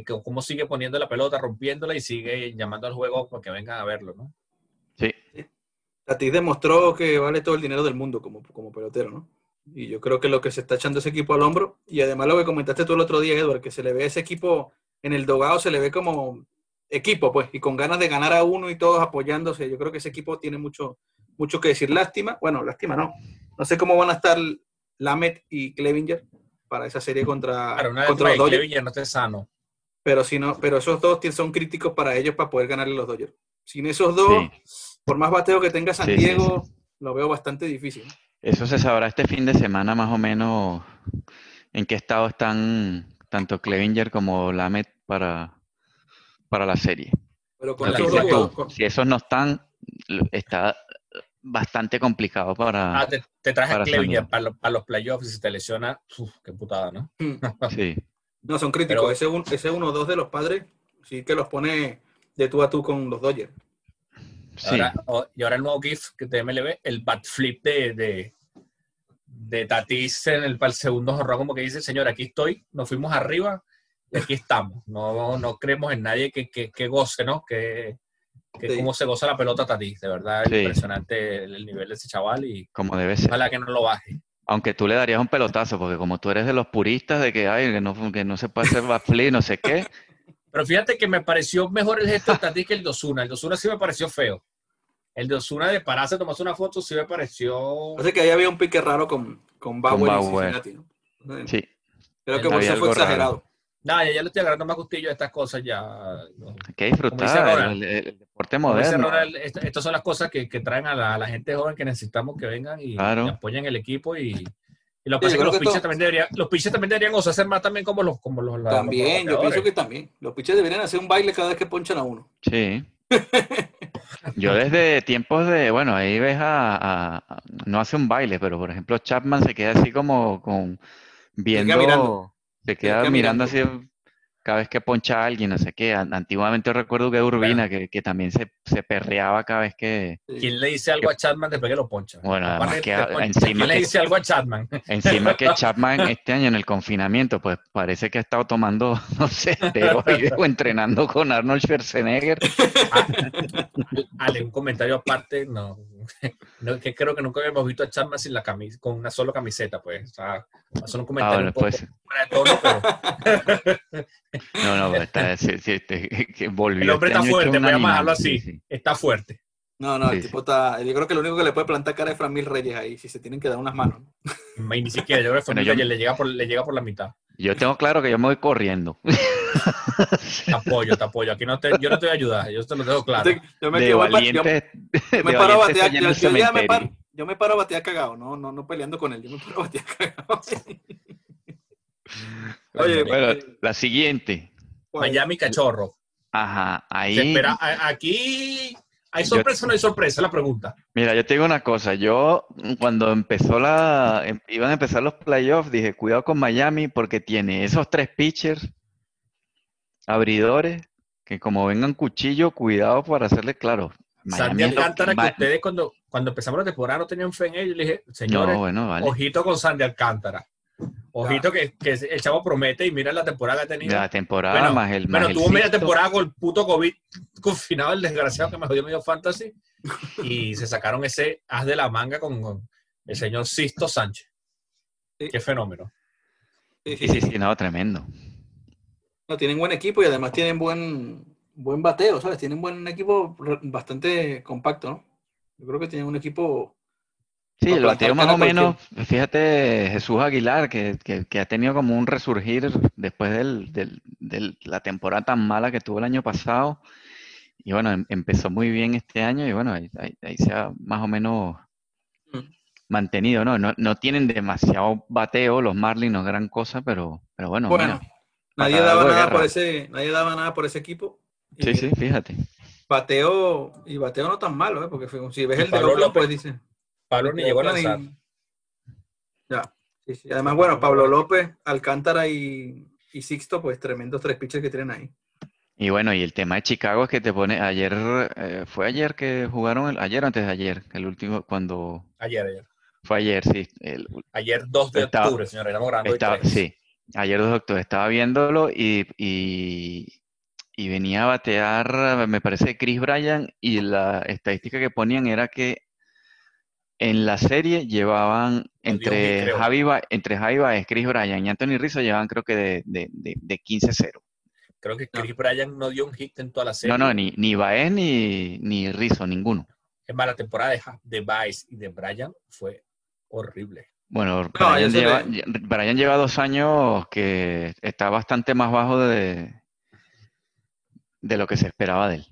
que, cómo sigue poniendo la pelota, rompiéndola y sigue llamando al juego para que vengan a verlo, ¿no? Sí. Tatis demostró que vale todo el dinero del mundo como, como pelotero, ¿no? Y yo creo que lo que se está echando ese equipo al hombro, y además lo que comentaste tú el otro día, Edward, que se le ve a ese equipo en el dogado, se le ve como equipo, pues, y con ganas de ganar a uno y todos apoyándose. Yo creo que ese equipo tiene mucho, mucho que decir. Lástima, bueno, lástima no. No sé cómo van a estar Lamet y Clevinger para esa serie contra, contra los Clevinger no esté sano. Pero, si no, pero esos dos son críticos para ellos para poder ganarle los Dodgers. Sin esos dos, por más bateo que tenga San Diego, lo veo bastante difícil. Eso se sabrá este fin de semana más o menos en qué estado están tanto Clevinger como Lamet para, para la serie. Pero con si esos no están, está bastante complicado para. Ah, te, traje a Clevinger para, los playoffs y si te lesiona, qué putada, ¿no? Hmm. sí. No, son críticos. ese, un, ese uno o dos de los padres sí que los pone de tú a tú con los Dodgers. Sí. y ahora el nuevo GIF que de MLB, el bat flip de, de, de Tatis en el, para el segundo jorro, como que dice, señor, aquí estoy, nos fuimos arriba, aquí estamos. No, no creemos en nadie que, que, goce, ¿no? Que, que cómo se goza la pelota Tatis. De verdad, impresionante el, nivel de ese chaval y como debe ser. Ojalá que no lo baje. Aunque tú le darías un pelotazo, porque como tú eres de los puristas de que, ay, que, no, que no se puede hacer backflip, no sé qué. Pero fíjate que me pareció mejor el gesto de Tatis que el Dosuna. El Dosuna sí me pareció feo. El Dosuna de pararse, tomarse una foto, sí me pareció. Parece que ahí había un pique raro con, con Bauer, y ¿no? Sí. Creo que por eso fue exagerado. No, ya, ya le estoy agarrando más gustillo a estas cosas ya. Hay que disfrutar el, deporte moderno. estas son las cosas que, que traen a la, gente joven que necesitamos que vengan y, apoyen el equipo y, y lo que pasa es que los pitchers también deberían, los pitchers también deberían hacer más también como los, como los También, yo pienso que también. Los pitchers deberían hacer un baile cada vez que ponchan a uno. Sí. Yo desde tiempos de, bueno, ahí ves a, no hace un baile, pero por ejemplo Chapman se queda así como con viendo se queda mirando así cada vez que poncha a alguien, no sé qué. Antiguamente recuerdo que Urbina, que, que, también se, se, perreaba cada vez que... ¿Quién le dice algo a Chapman después que lo poncha? Bueno, además que encima... ¿Quién le dice algo a Chapman? Encima que Chapman este año en el confinamiento, pues parece que ha estado tomando, no sé, o entrenando con Arnold Schwarzenegger. Ah, Ale, un comentario aparte, no, no, que creo que nunca habíamos visto a Chapman sin la camisa, con una sola camiseta, pues. O sea, son un comentario ah, un poco pues. No, no, está, sí, sí, este, que volvió. El hombre este está fuerte, voy a llamarlo así. Está fuerte. No, no, el tipo está. Yo creo que lo único que le puede plantar cara es Fran Mil Reyes ahí, si se tienen que dar unas manos. ni siquiera, yo creo que Fran Mil Reyes le, llega por, le llega por la mitad. Yo tengo claro que yo me voy corriendo. Te apoyo, te apoyo. Aquí no te, yo no te voy a ayudar, yo te lo tengo claro. Yo me, de valiente, yo, me paro a batear, yo, ya me paro, yo me paro a batear cagado, no, no, no peleando con él, yo me paro a batear cagado. Oye, bueno, la siguiente. Miami Cachorro. Ajá, ahí. espera, aquí ¿Hay sorpresa o no hay sorpresa? La pregunta. Mira, yo te digo una cosa. Yo, cuando empezó la, em, iban a empezar los playoffs, dije, cuidado con Miami porque tiene esos tres pitchers, abridores, que como vengan cuchillo, cuidado para hacerle claro. Sandy Alcántara, que ustedes cuando, cuando empezamos la temporada no tenían fe en ellos, le dije, señores, ojito con Sandy Alcántara. Ojito que, que, el chavo promete y mira la temporada que ha tenido. La temporada más el Bueno, tuvo media temporada con el puto COVID confinado, el desgraciado que me jodió medio fantasy. y se sacaron ese haz de la manga con, el señor Sisto Sánchez. Qué fenómeno. Sí, sí, sí, no, tremendo. No, tienen buen equipo y además tienen buen, buen bateo, ¿sabes? Tienen buen equipo bastante compacto, ¿no? Yo creo que tienen un equipo Sí, el bateo más o menos, fíjate Jesús Aguilar, que, ha tenido como un resurgir después de la temporada tan mala que tuvo el año pasado. Y bueno, em, empezó muy bien este año y bueno, ahí, se ha más o menos mm. mantenido, ¿no? ¿no? tienen demasiado bateo los Marlins, no gran cosa, pero, pero bueno. Bueno, nadie, daba nada por ese, nadie daba nada por ese equipo. Sí, sí, fíjate. Bateo, y bateo no tan malo, ¿eh? porque si ves el de Pablo López, dice Pablo ni llegó a lanzar. Ya. Sí, sí. Además, bueno, Pablo López, Alcántara y, Sixto, pues tremendos tres pitchers que tienen ahí. Y bueno, y el tema de Chicago es que te pone, ayer, eh, fue ayer que jugaron, el, ayer o antes de ayer, el último, cuando... Ayer, ayer. Fue ayer, sí. ayer 2 de octubre, señor, éramos grabando estaba, Sí, ayer 2 de octubre, estaba viéndolo y, y, y, venía a batear, me parece, Chris Bryan, y la estadística que ponían era que en la serie llevaban entre Javi, entre Javi Baez, Chris Bryan y Anthony Rizzo llevaban creo que de, de, de, 15-0. Creo que Chris Bryan no dio un hit en toda la serie. No, no, ni, ni Baez ni, ni Rizzo, ninguno. Es más, la temporada de, de Baez y de Bryan fue horrible. Bueno, Bryan, lleva, lleva, dos años que está bastante más bajo de, de lo que se esperaba de él.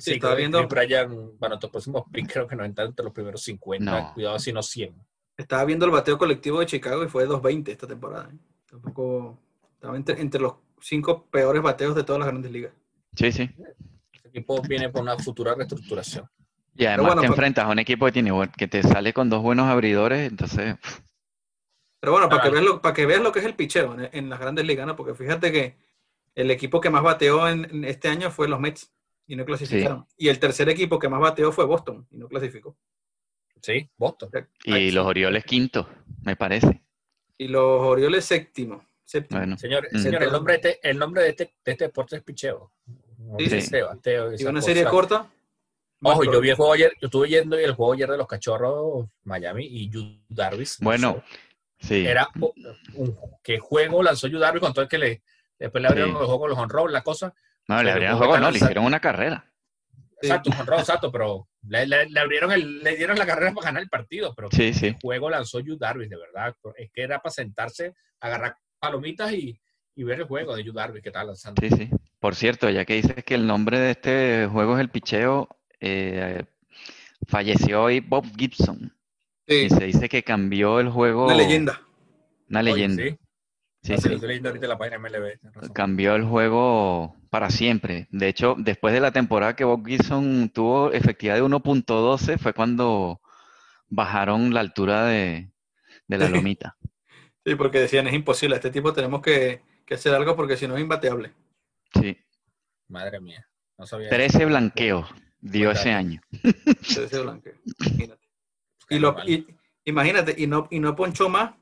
Sí, estaba viendo. Brian, bueno, tu próximo pick creo que no entra entre los primeros 50, cuidado si no 100. Estaba viendo el bateo colectivo de Chicago y fue de 220 esta temporada. ¿eh? Tampoco. Estaba entre, los cinco peores bateos de todas las grandes ligas. Sí, sí. Este equipo viene por una futura reestructuración. Y además te enfrentas a un equipo que tiene que te sale con dos buenos abridores, entonces. Pero bueno, para que, veas lo, para que veas lo que es el picheo en, las grandes ligas, ¿no? Porque fíjate que el equipo que más bateó en este año fue los Mets y no clasificaron. Y el tercer equipo que más bateó fue Boston y no clasificó. Sí, Boston. Y los Orioles quinto, me parece. Y los Orioles séptimo. Bueno. Señor, mm. señor el, nombre de este, el nombre de este, de este deporte es picheo. Sí, sí. y una serie corta. Ojo, yo vi el juego ayer, yo estuve yendo el juego ayer de los cachorros Miami y Yu Darvis. Bueno, sí. Era un, que juego lanzó Yu Darvis con todo el que le después le abrieron los juegos con los on la cosa. No, le abrieron juego, no, le hicieron una carrera. Exacto, con exacto, pero le, abrieron el, le dieron la carrera para ganar el partido, pero sí, sí. el juego lanzó Yu Darvish, de verdad. Es que era para sentarse, agarrar palomitas y, ver el juego de Yu Darvish que tal lanzando. Sí, sí. Por cierto, ya que dices que el nombre de este juego es el picheo, eh, falleció hoy Bob Gibson. Sí. Y se dice que cambió el juego. Una leyenda. Una leyenda. sí. Sí, sí. la página MLB. Cambió el juego para siempre. De hecho, después de la temporada que Bob Gibson tuvo efectividad de 1.12, fue cuando bajaron la altura de, la lomita. Sí, porque decían, es imposible, este tipo tenemos que, hacer algo porque si no es imbateable. Sí. Madre mía. No 13 blanqueos dio ese año. 13 blanqueos, imagínate. Y, lo, imagínate, y no, y no ponchó más,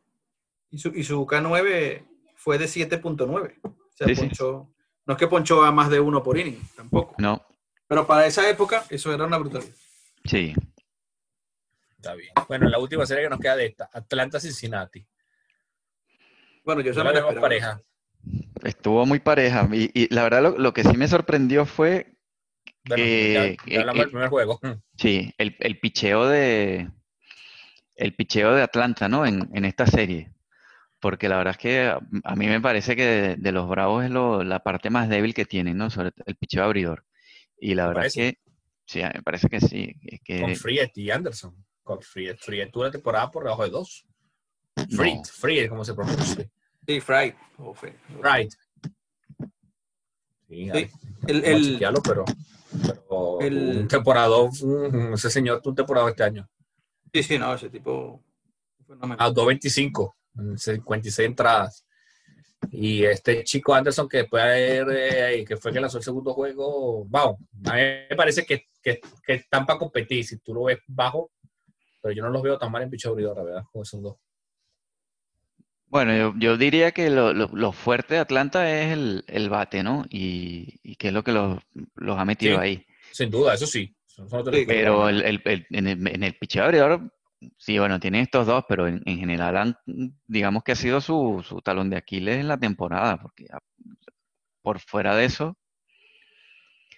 y su, y su K9 fue de 7.9. O sea, no es que ponchó a más de uno por inning, tampoco. No. Pero para esa época, eso era una brutalidad. Sí. Está bien. Bueno, la última serie que nos queda de esta, Atlanta-Cincinnati. Bueno, yo solo no pareja. Estuvo muy pareja. Y, la verdad, lo, que sí me sorprendió fue que. Ya, hablamos del primer juego. Sí, el, el picheo de. El picheo de Atlanta, ¿no? En, en esta serie porque la verdad es que a mí me parece que de, los Bravos es la parte más débil que tienen, ¿no? Sobre el picheo abridor. Y la verdad es que, sí, me parece que sí. que... Con Friet y Anderson. Con Friet. Friet tuvo la temporada por debajo de dos. Friet, Friet, como se pronuncia. Sí, Fried. Fried. Sí, sí. El, el, pero, pero el, un temporada, ese señor tuvo un temporada este año. Sí, sí, no, ese tipo. A 2.25. 56 entradas. Y este chico Anderson, que después eh, que fue que lanzó el segundo juego, vamos, a mí me parece que, que, que, están para competir. Si tú lo ves bajo, pero yo no los veo tan mal en picho abridor, verdad, como esos dos. Bueno, yo, yo diría que lo, lo, fuerte de Atlanta es el, el bate, ¿no? Y, y que es lo que los, los ha metido ahí. Sin duda, eso sí. pero el, el, en el, en el picheo abridor Sí, bueno, tienen estos dos, pero en, general han, digamos que ha sido su, su, talón de Aquiles en la temporada, porque por fuera de eso.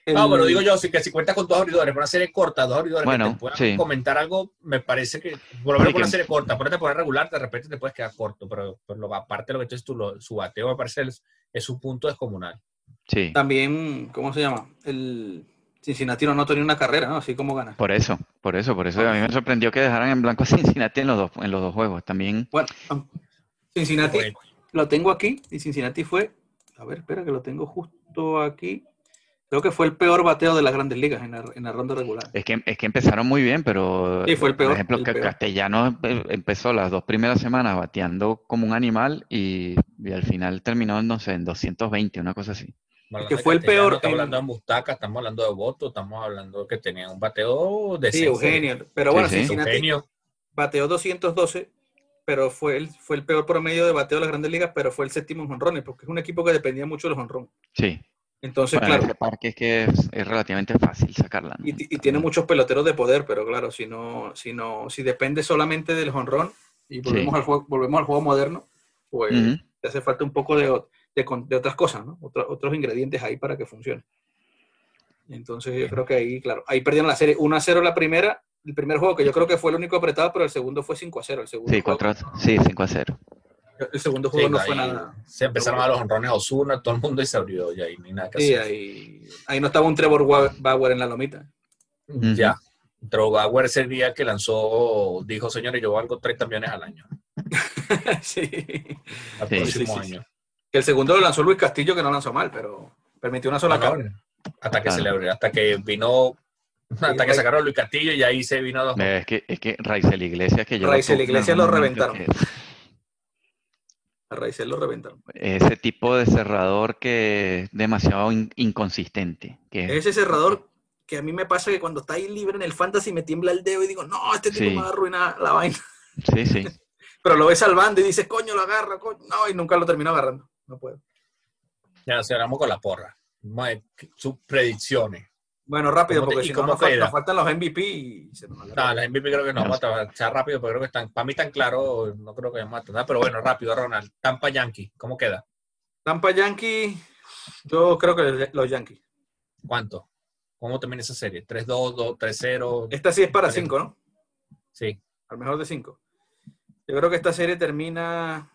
No, pero digo yo, si, que si cuentas con dos abridores, por una serie corta, dos abridores bueno, que te puedan comentar algo, me parece que, por lo menos por una serie corta, por una temporada regular, de repente te puedes quedar corto, pero, lo, aparte de lo que tú dices tú, su bateo me parece es, es un punto descomunal. Sí. También, ¿cómo se llama? El Cincinnati no tenía una carrera, ¿no? Así como gana. Por eso, por eso, por eso a mí me sorprendió que dejaran en blanco a Cincinnati en los dos, en los dos juegos. También. Bueno, Cincinnati lo tengo aquí y Cincinnati fue, a ver, espera que lo tengo justo aquí. Creo que fue el peor bateo de las grandes ligas en la, ronda regular. Es que, es que empezaron muy bien, pero sí, fue el peor, por ejemplo, Castellano empezó las dos primeras semanas bateando como un animal y, y al final terminó, no sé, en 220, una cosa así que fue el peor. Estamos hablando de Mustaca, estamos hablando de Voto, estamos hablando que tenía un bateo de Sí, Eugenio. Pero bueno, sí, Eugenio. bateó 212, pero fue el, fue el peor promedio de bateo de las grandes ligas, pero fue el séptimo en honrones, porque es un equipo que dependía mucho de los honrones. Sí. Entonces, claro. Ese parque es que es, relativamente fácil sacarla. Y, tiene muchos peloteros de poder, pero claro, si no, si no, si depende solamente del honrón y volvemos al juego, volvemos al juego moderno, pues te hace falta un poco de de, otras cosas, ¿no? otros ingredientes ahí para que funcione. Entonces yo creo que ahí, claro, ahí perdieron la serie 1 a 0 la primera, el primer juego que yo creo que fue el único apretado, pero el segundo fue 5 a 0. El segundo sí, 4, sí, 5 a 0. El segundo juego no fue nada. Se empezaron a los honrones Osuna, todo el mundo y se abrió y ahí ni nada que sí, Ahí, ahí no estaba un Trevor Bauer en la lomita. Ya. Trevor Bauer ese día que lanzó, dijo, señores, yo valgo 30 millones al año. sí. Al próximo año. Que el segundo lo lanzó Luis Castillo, que no lanzó mal, pero permitió una sola ah, Hasta que se le hasta que vino, hasta que sacaron Luis Castillo y ahí se vino dos. Es que, es que Raizel Iglesias que yo. Raizel Iglesias lo reventaron. A Raizel lo reventaron. Ese tipo de cerrador que es demasiado inconsistente. Que... Ese cerrador que a mí me pasa que cuando está ahí libre en el fantasy me tiembla el dedo y digo, no, este tipo me va a arruinar la vaina. Sí, sí. Pero lo ves salvando y dices, coño, lo agarra, coño. No, y nunca lo terminó agarrando no puedo. Ya, cerramos con la porra. Sus predicciones. Bueno, rápido, porque si no nos, faltan los MVP y se nos No, los MVP creo que no mata. Sea rápido, pero creo que están, para mí tan claro, no creo que matan. Pero bueno, rápido, Ronald. Tampa Yankee, ¿cómo queda? Tampa Yankee, yo creo que los Yankees. ¿Cuánto? ¿Cómo termina esa serie? ¿3-2, 3-0? Esta sí es para 5, ¿no? Sí. Al mejor de 5. Yo creo que esta serie termina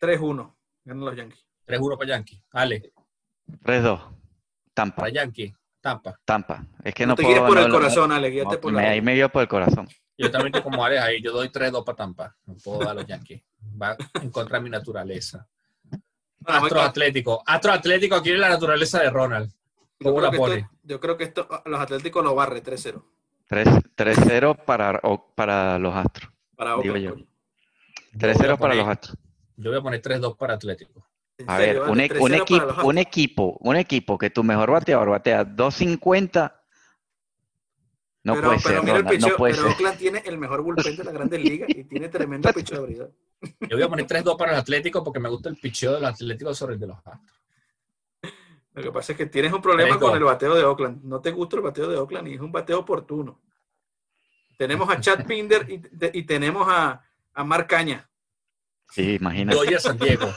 3-1. Ganan los Yankees. 3-1 para Yankees. Ale. 3-2. Tampa. Para Yankees. Tampa. Tampa. Es que no, no te puedo, por el corazón, Ale. Guíate por me, la... Ahí me dio por el corazón. Yo también estoy como Ale ahí. Yo doy 3-2 para Tampa. No puedo dar a los Yankees. Va en contra de mi naturaleza. Astro Atlético. Astro Atlético quiere la naturaleza de Ronald. ¿Cómo la pone? yo creo que esto, los Atléticos lo barre 3-0. 3-0 para, para los Astros. Para digo yo. 3-0 para los Astros. Yo voy a poner 3-2 para Atlético. A ver, un, e-, un, equipo, un, equipo, un equipo que tu mejor bateador batea 250 no puede ser. Mira el picheo, no puede pero Oakland tiene el mejor bullpen de la Grandes Ligas y tiene tremendo picheo de habilidad. Yo voy a poner 3-2 para el Atlético porque me gusta el picheo del Atlético sobre el de los Astros. Lo que pasa es que tienes un problema con el bateo de Oakland. No te gusta el bateo de Oakland y es un bateo oportuno. Tenemos a Chad Pinder y, y tenemos a, a Marc Caña. Sí, imagínate. Dodgers San Diego.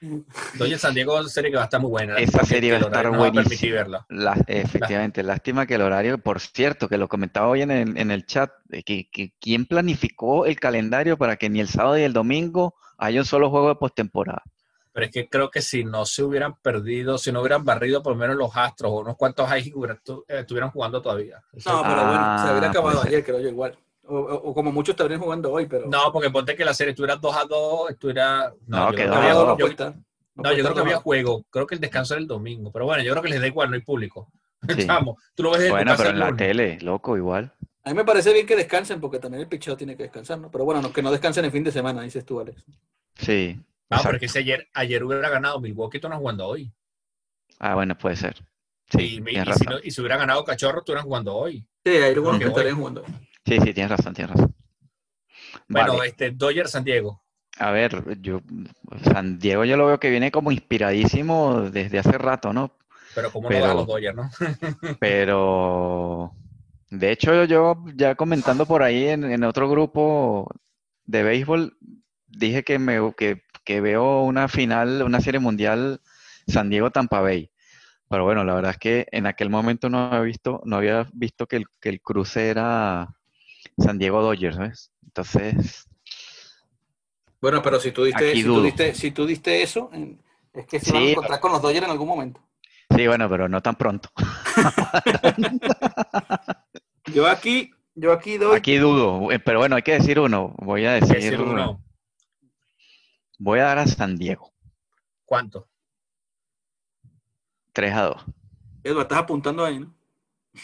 Dodgers San Diego es una serie que va a estar muy buena. Esa serie va a estar buenísima. La, efectivamente, lástima que el horario, por cierto, que lo comentaba hoy en el, en el chat, que, que quién planificó el calendario para que ni el sábado ni el domingo haya un solo juego de postemporada. Pero es que creo que si no se hubieran perdido, si no hubieran barrido por lo menos los Astros o unos cuantos ahí eh, estuvieran jugando todavía. No, pero bueno, se habría ah, acabado ayer, creo yo igual. O, como muchos estarían jugando hoy, pero. No, porque ponte que la serie estuviera 2 a 2, estuviera. No, no no, había, no, yo, no, yo creo que había juego. Creo que el descanso era el domingo. Pero bueno, yo creo que les da igual, no hay público. Sí. tú lo ves bueno, pero en la tele, loco, igual. A mí me parece bien que descansen, porque también el picheo tiene que descansar, ¿no? Pero bueno, que no descansen el fin de semana, dices tú, Alex. Sí. Ah, pero que si ayer, ayer hubiera ganado Milwaukee, tú no jugando hoy. Ah, bueno, puede ser. Sí, y, y, si no, y, si hubiera ganado Cachorro, tú eras jugando hoy. Sí, ayer hubo que estarían jugando. Sí, sí, tienes razón, tienes razón. Bueno, este, Dodger San Diego. A ver, yo San Diego yo lo veo que viene como inspiradísimo desde hace rato, ¿no? Pero como no da los Dodgers, ¿no? pero De hecho, yo ya comentando por ahí en, otro grupo de béisbol, dije que, me, que, veo una final, una serie mundial San Diego-Tampa Bay. Pero bueno, la verdad es que en aquel momento no había visto, no había visto que el, que el cruce era San Diego Dodgers, ¿ves? Entonces. Bueno, pero si tú diste, si tú diste, si tú diste eso, es que se van a encontrar con los Dodgers en algún momento. Sí, bueno, pero no tan pronto. yo aquí, yo aquí doy. Aquí dudo, eh, pero bueno, hay que decir uno. Voy a decir, uno. Voy a dar a San Diego. ¿Cuánto? 3 a 2. Edward, estás apuntando ahí, ¿no?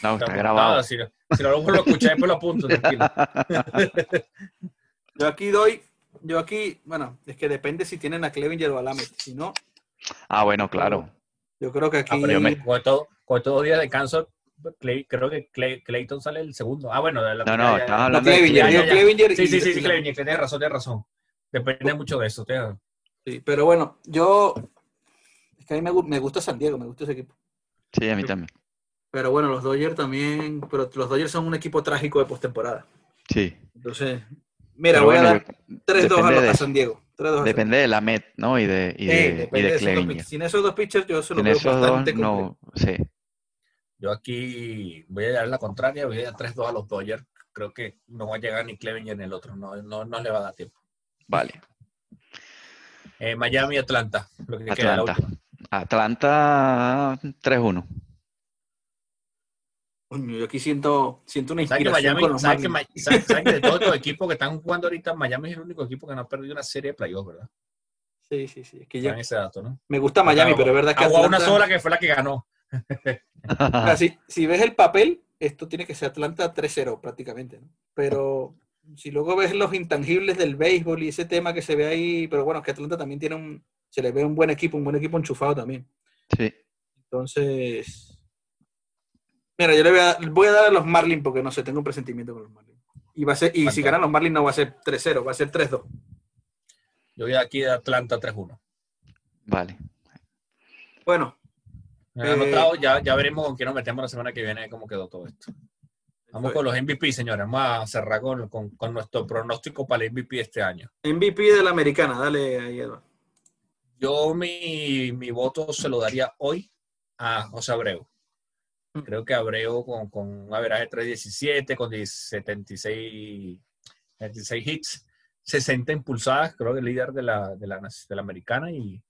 No, está, grabado. Si, no, lo, lo escuché, después lo apunto, tranquilo. yo aquí doy, yo aquí, bueno, es que depende si tienen a Clevinger o a Lamet. Si no. Ah, bueno, claro. Yo creo que aquí. Ah, con, todo, con todos días de cáncer, creo que Clayton sale el segundo. Ah, bueno, de la No, no, estaba hablando de Clevinger. Sí, sí, sí, sí, Clevinger, tienes razón, tienes razón. Depende mucho de eso. Sí, pero bueno, yo. Es que a mí me, me gusta San Diego, me gusta ese equipo. Sí, a mí también. Pero bueno, los Dodgers también. Pero los Dodgers son un equipo trágico de postemporada. Sí. Entonces, mira, voy a dar 3-2 a, San Diego. depende de la MET, ¿no? Y de, y de, y de, Sin esos dos pitchers, yo se lo veo bastante dos, no, sí. Yo aquí voy a dar la contraria, voy a dar 3-2 a los Dodgers. Creo que no va a llegar ni Clevinger en el otro, no, no, no le va a dar tiempo. Vale. Eh, Miami, Atlanta. Lo que Atlanta. Atlanta 3-1. Yo aquí siento, siento una inspiración Miami, con ¿sabes que, ¿sabes, que de todos los equipos que están jugando ahorita, Miami es el único equipo que no ha perdido una serie de playoffs, ¿verdad? Sí, sí, sí. Es que yo, ese dato, ¿no? Me gusta Miami, pero es verdad que Atlanta... una sola que fue la que ganó. si, si, ves el papel, esto tiene que ser Atlanta 3-0 prácticamente, ¿no? Pero si luego ves los intangibles del béisbol y ese tema que se ve ahí, pero bueno, es que Atlanta también tiene un, se le ve un buen equipo, un buen equipo enchufado también. Sí. Entonces, Mira, yo le voy a, dar a los Marlins porque no sé, tengo un presentimiento con los Marlins. Y, va a ser, y si ganan los Marlins no va a ser 3-0, va a ser 3-2. Yo voy aquí de Atlanta 3-1. Vale. Bueno. Eh, ya, ya veremos con quién nos metemos la semana que viene cómo quedó todo esto. Vamos con los MVP, señores. Vamos a cerrar con, con, nuestro pronóstico para el MVP este año. MVP de la americana, dale ahí, Eduardo. Yo mi, mi voto se lo daría hoy a José Abreu. Creo que Abreu con, con un averaje 317, con 76, 76 hits, 60 impulsadas, creo que el líder de la, de la, de la americana y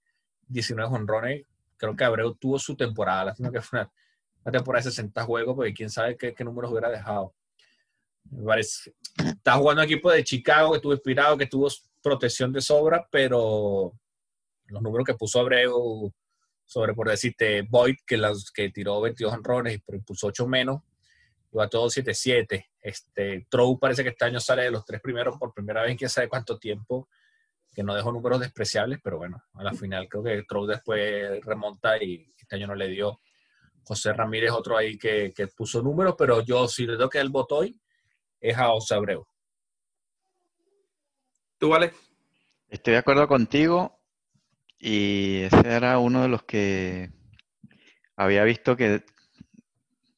19 honrones. Creo que Abreu tuvo su temporada. Lástima que fue una, temporada de 60 juegos, porque quién sabe qué, qué números hubiera dejado. está jugando equipo de Chicago que estuvo inspirado, que tuvo protección de sobra, pero los números que puso Abreu sobre, por decirte, Boyd, que, las, que tiró 22 honrones, pero impulsó 8 menos, iba todo 7-7. Este, Trout parece que este año sale de los tres primeros por primera vez en quién sabe cuánto tiempo, que no dejó números despreciables, pero bueno, a la final creo que Trout después remonta y este año no le dio. José Ramírez, otro ahí que, que puso números, pero yo si le doy que el voto hoy es a José Abreu. ¿Tú, vale? Estoy de acuerdo contigo. Y ese era uno de los que había visto que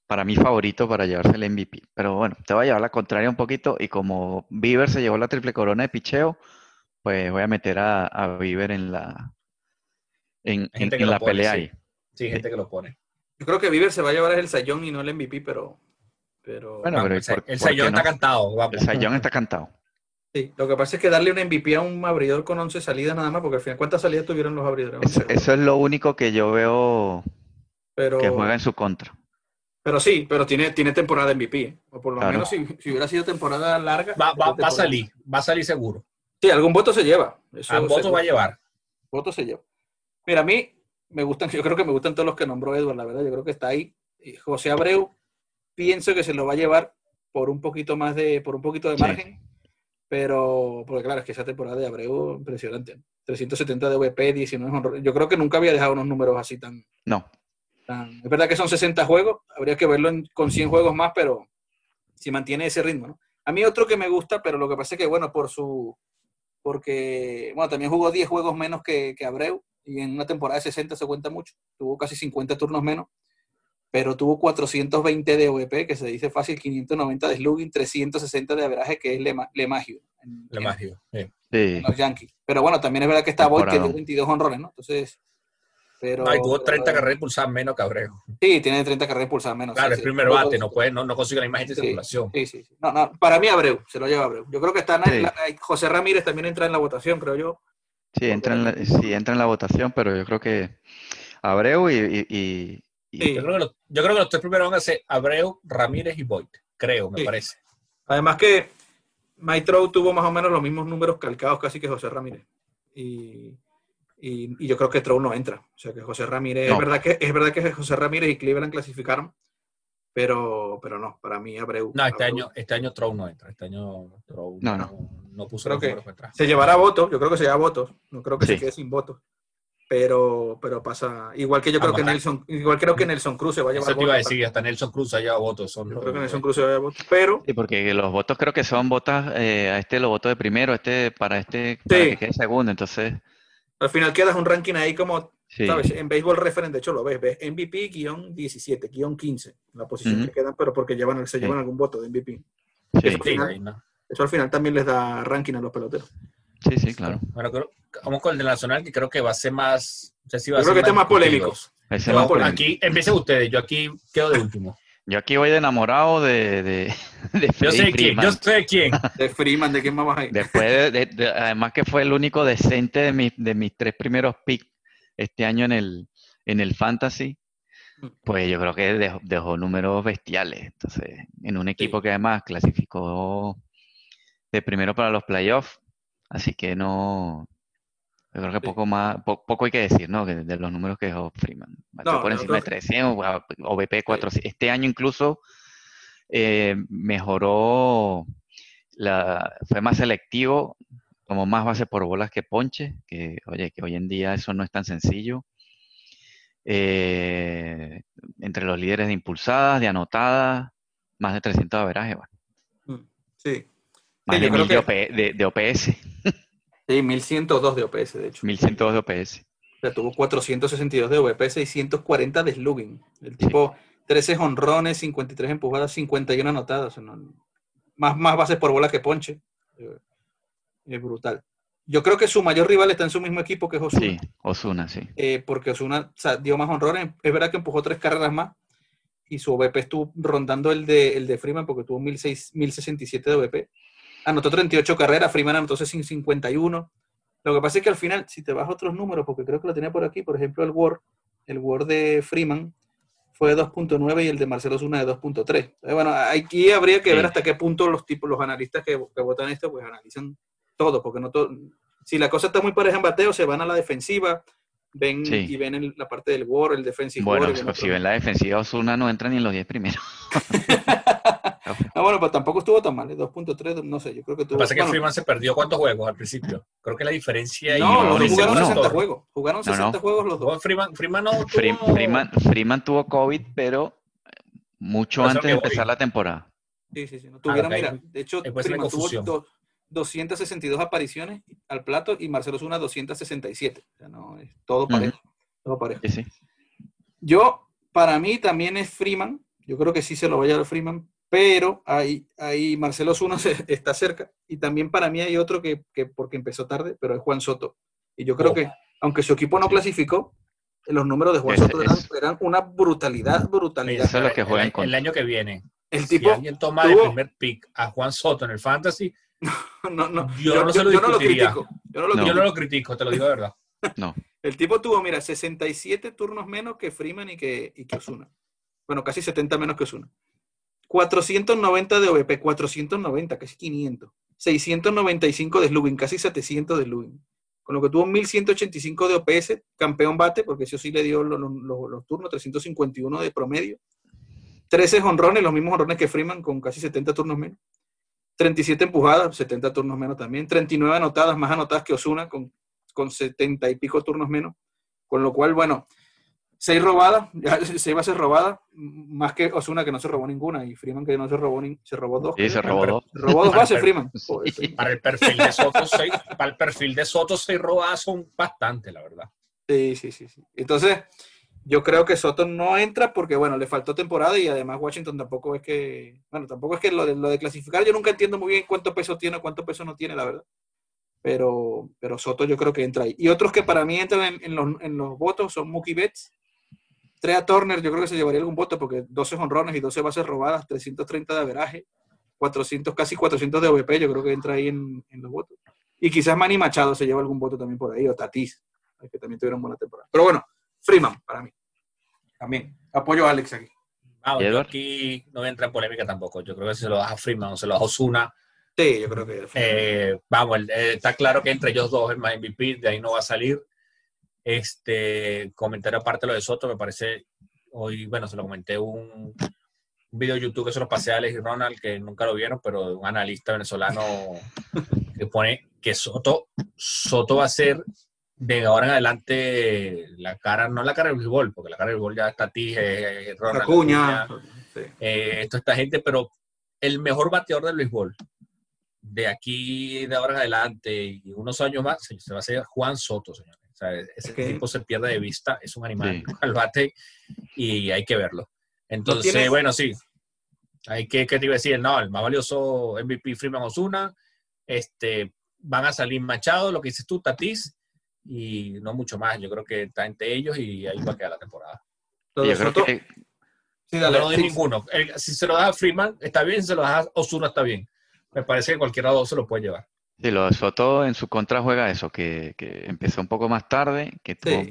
para mí favorito para llevarse el MVP. Pero bueno, te voy a llevar la contraria un poquito y como Bieber se llevó la triple corona de picheo, pues voy a meter a, a Bieber en la en, la pelea ahí. Sí, gente que lo pone. Yo creo que Bieber se va a llevar el Sayón y no el MVP, pero... pero... Bueno, pero el, Sayón está cantado. El Sayón está cantado. Sí, lo que pasa es que darle un MVP a un abridor con 11 salidas nada más, porque al final, ¿cuántas salidas tuvieron los abridores? Eso, es lo único que yo veo que juega en su contra. Pero sí, pero tiene, tiene temporada de MVP, ¿eh? o por lo menos si, hubiera sido temporada larga. Va, a salir, va a salir seguro. Sí, algún voto se lleva. algún voto va a llevar. Voto se lleva. Mira, a mí me gustan, yo creo que me gustan todos los que nombró Edward, la verdad, yo creo que está ahí. José Abreu, pienso que se lo va a llevar por un poquito más de, por un poquito de margen pero, porque claro, es que esa temporada de Abreu, impresionante. 370 de VP, 19 Yo creo que nunca había dejado unos números así tan. No. es verdad que son 60 juegos, habría que verlo con 100 juegos más, pero si mantiene ese ritmo, ¿no? A mí otro que me gusta, pero lo que pasa es que, bueno, por su. Porque, bueno, también jugó 10 juegos menos que, que Abreu, y en una temporada de 60 se cuenta mucho. Tuvo casi 50 turnos menos. Pero tuvo 420 de OVP, que se dice fácil, 590 de slugging, 360 de averaje, que es Lemagio. Lemagio, sí. los Yankees. Pero bueno, también es verdad que está Boyd, que dio 22 honrones, ¿no? Entonces... Pero, no, y tuvo 30 carreras impulsadas menos que Abreu. Sí, tiene 30 carreras impulsadas menos. Claro, es primer bate, no, puede, no, no consigue la imagen de circulación. Sí, sí, sí. No, no, para mí Abreu, se lo lleva Abreu. Yo creo que está en la, José Ramírez también entra en la votación, creo yo. Sí, entra en la, sí, entra en la votación, pero yo creo que Abreu y, yo, creo que los, yo, creo que los, tres primeros van a ser Abreu, Ramírez y Boyd, creo, me parece. Además que Maitro tuvo más o menos los mismos números calcados casi que José Ramírez. Y, y, yo creo que Trout no entra. O sea que José Ramírez, es, verdad que, es verdad que José Ramírez y Cleveland clasificaron, pero, pero no, para mí Abreu. No, este año, este año Trout no entra. Este año Trout no, no. no, puso creo que Se llevará votos, yo creo que se lleva votos. No creo que se quede sin votos pero, pero pasa. Igual que yo creo que Nelson, igual creo que Nelson Cruz se va a llevar. Eso te iba a decir, hasta Nelson Cruz haya votos. Son yo creo que Nelson Cruz se va a llevar votos, pero. Sí, porque los votos creo que son votos, eh, a este lo voto de primero, este para este para que quede segundo, entonces. Al final quedas un ranking ahí como, ¿sabes? En béisbol referente, de hecho lo ves, ves MVP-17, 15, la posición que quedan, pero porque llevan, se llevan algún voto de MVP. eso, al final, eso al final también les da ranking a los peloteros. Sí, sí, claro. Bueno, vamos con el de Nacional, que creo que va a ser más. yo creo que este es más polémico. Aquí empiecen ustedes, yo aquí quedo de último. Yo aquí voy de enamorado de, de, Yo sé quién, yo sé quién. De Freeman, ¿de quién vamos a ir? Después, de, además que fue el único decente de, mis, de mis tres primeros picks este año en el, en el Fantasy, pues yo creo que dejó, números bestiales. Entonces, en un equipo que además clasificó de primero para los playoffs, Así que no, yo creo que poco más, poco hay que decir, ¿no? de los números que dejó Freeman. por encima de 300, OVP 400. Este año incluso eh, mejoró, la, fue más selectivo, como más base por bolas que ponche, que oye, que hoy en día eso no es tan sencillo. Eh, entre los líderes de impulsadas, de anotadas, más de 300 averajes, bueno. Mm, sí. Más de, mil de, OPS. Sí, 1102 de OPS, de hecho. 1102 de OPS. O sea, tuvo 462 de OVP, 640 de slugging. El tipo, 13 honrones, 53 empujadas, 51 anotadas. más, más bases por bola que ponche. Eh, es brutal. Yo creo que su mayor rival está en su mismo equipo que es Osuna. Sí, Osuna, sí. Eh, porque Osuna dio más honrones. Es verdad que empujó tres carreras más y su OVP estuvo rondando el de, el de Freeman porque tuvo 1067 de OVP anotó 38 carreras, Freeman anotó 51. Lo que pasa es que al final, si te vas a otros números, porque creo que lo tenía por aquí, por ejemplo, el Word, el Word de Freeman fue de 2.9 y el de Marcelo Zuna de 2.3. Bueno, aquí habría que ver hasta qué punto los tipos, los analistas que, votan esto, pues analizan todo, porque no todo, si la cosa está muy pareja en bateo, se van a la defensiva, ven y ven la parte del Word, el defensive Bueno, si ven la defensiva, Osuna no entra ni en los 10 primeros. Ah, bueno, pues tampoco estuvo tan mal, 2.3, ¿eh? no sé, yo creo que tuvo... Lo que pasa es que Freeman se perdió cuántos juegos al principio. Creo que la diferencia... No, no jugaron 60 juegos, jugaron 60 juegos los dos. Freeman, Freeman no tuvo... Freeman, tuvo COVID, pero mucho antes de empezar la temporada. Sí, sí, sí. No tuvieron, mira, de hecho, Freeman tuvo 262 apariciones al plato y Marcelo Zuna 267. O sea, no, es todo parejo. Todo parejo. Sí, Yo, para mí también es Freeman. Yo creo que sí se lo vaya a Freeman, pero ahí, ahí Marcelo Zuna está cerca. Y también para mí hay otro que, que, porque empezó tarde, pero es Juan Soto. Y yo creo oh. que, aunque su equipo no clasificó, los números de Juan Soto eran, una brutalidad, brutalidad. Eso es lo que juegan el, el, año que viene. El tipo si alguien toma el primer pick a Juan Soto en el Fantasy, no, no, yo, no, se lo, yo no lo critico. Yo no lo, yo no lo critico, te lo digo de verdad. No. El tipo tuvo, mira, 67 turnos menos que Freeman y que, y que Osuna. Bueno, casi 70 menos que Osuna. 490 de OVP, 490, casi 500. 695 de slugging, casi 700 de slugging. Con lo que tuvo 1185 de OPS, campeón bate, porque eso sí le dio los, los, turnos, 351 de promedio. 13 honrones, los mismos honrones que Freeman, con casi 70 turnos menos. 37 empujadas, 70 turnos menos también. 39 anotadas, más anotadas que Osuna, con, con 70 y pico turnos menos. Con lo cual, bueno, seis robadas, se iba a ser robada, más que Osuna que no se robó ninguna y Freeman que no se robó ni, se robó dos. Sí, se robó dos. Robó dos bases Freeman. Para el perfil de Soto, seis, para el perfil de Soto, seis robadas son bastante, la verdad. Sí, sí, sí, sí. Entonces, yo creo que Soto no entra porque, bueno, le faltó temporada y además Washington tampoco es que, bueno, tampoco es que lo de, lo de clasificar, yo nunca entiendo muy bien cuánto peso tiene o cuánto peso no tiene, la verdad. Pero, pero Soto yo creo que entra ahí. Y otros que para mí entran en, los, en los, votos son Mookie Betts. Trea Turner, yo creo que se llevaría algún voto porque 12 honrones y 12 bases robadas, 330 de averaje, 400, casi 400 de OVP, yo creo que entra ahí en, en los votos. Y quizás Manny Machado se lleva algún voto también por ahí, o Tatis, que también tuvieron buena temporada. Pero bueno, Freeman, para mí. También. Apoyo a Alex aquí. Yo aquí no voy a entrar en polémica tampoco. Yo creo que se lo da a Freeman o se lo da a Osuna. Sí, yo creo que. Eh, vamos, eh, está claro que entre ellos dos es más MVP, de ahí no va a salir. Este comentario aparte de lo de Soto, me parece. Hoy, bueno, se lo comenté un, un video de YouTube que se lo pasé a Alex y Ronald, que nunca lo vieron, pero un analista venezolano que pone que Soto, Soto va a ser de ahora en adelante la cara, no la cara del béisbol, porque la cara del béisbol ya está Tije, Ronald, Acuña, eh, esto esta gente, pero el mejor bateador del béisbol de aquí de ahora en adelante y unos años más se va a ser Juan Soto, señores. O sea, ese tipo se pierde de vista, es un animal al bate y hay que verlo. Entonces, bueno, sí. Hay que, ¿qué te iba a decir? No, el más valioso MVP Freeman Osuna. Este, van a salir Machado, lo que dices tú, Tatis, y no mucho más. Yo creo que está entre ellos y ahí va a quedar la temporada. Yo creo que... Sí, dale, no, ninguno. si se lo da a Freeman, está bien. Si se lo da a Osuna, está bien. Me parece que cualquiera de dos se lo puede llevar. Sí, lo de Soto en su contra juega eso, que, que empezó un poco más tarde, que tuvo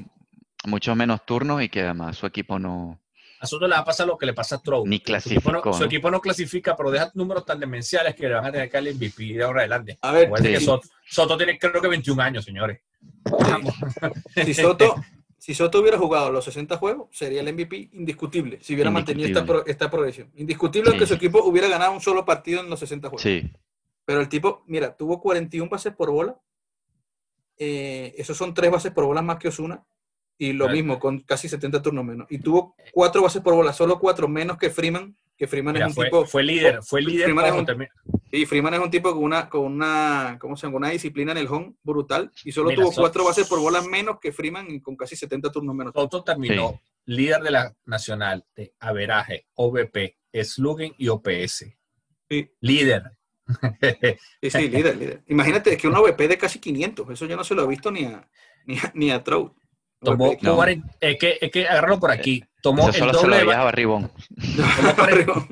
muchos menos turnos y que además su equipo no, a Soto le va a pasar lo que le pasa a Trout. Ni clasificó. Su equipo, no, clasifica, pero deja números tan demenciales que le van a tener que darle MVP de ahora adelante. A ver, Soto, tiene creo que 21 años, señores. Si Soto, si Soto hubiera jugado los 60 juegos, sería el MVP indiscutible, si hubiera mantenido esta, esta progresión. Indiscutible que su equipo hubiera ganado un solo partido en los 60 juegos. Sí. Pero el tipo, mira, tuvo 41 bases por bola. Eh, esos son tres bases por bola más que Osuna y lo mismo, con casi 70 turnos menos. Y tuvo cuatro bases por bola, solo cuatro menos que Freeman, que Freeman es un tipo... Fue líder, fue líder. Freeman es un, sí, Freeman es un tipo con una, con una, ¿cómo se llama? una disciplina en el home brutal, y solo tuvo cuatro bases por bola menos que Freeman y con casi 70 turnos menos. Soto terminó líder de la nacional de averaje, OVP, slugging y OPS. Sí. Líder. sí, sí, líder, líder. Imagínate, que un OVP de casi 500, eso yo no se lo he visto ni a, ni a, ni a Trout. Tomó es, que, es que agarrarlo por aquí. Tomó el doble. Tomó,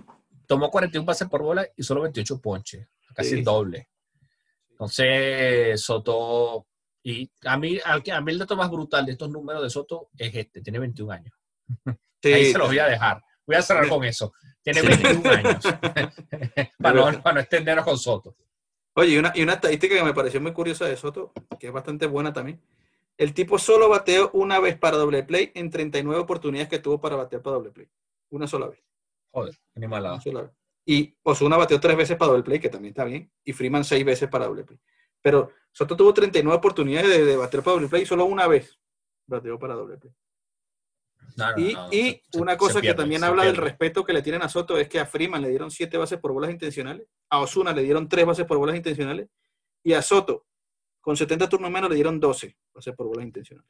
41 pases por bola y solo 28 ponches. Casi el doble. Entonces, Soto. Y a mí, a mí el dato más brutal de estos números de Soto es este: tiene 21 años. Ahí se los voy a dejar. Voy a cerrar con eso. Tiene 21 años. para, no, para no extendernos con Soto. Oye, y una, y una estadística que me pareció muy curiosa de Soto, que es bastante buena también el tipo solo bateó una vez para doble play en 39 oportunidades que tuvo para batear para doble play. Una sola vez. Joder, animalada. Y Osuna bateó tres veces para doble play, que también está bien. Y Freeman seis veces para doble play. Pero Soto tuvo 39 oportunidades de, batear para doble play y solo una vez bateó para doble play. y, una cosa que también habla del respeto que le tienen a Soto es que a Freeman le dieron siete bases por bolas intencionales, a Osuna le dieron tres bases por bolas intencionales y a Soto con 70 turnos menos le dieron 12 bases por bolas intencionales.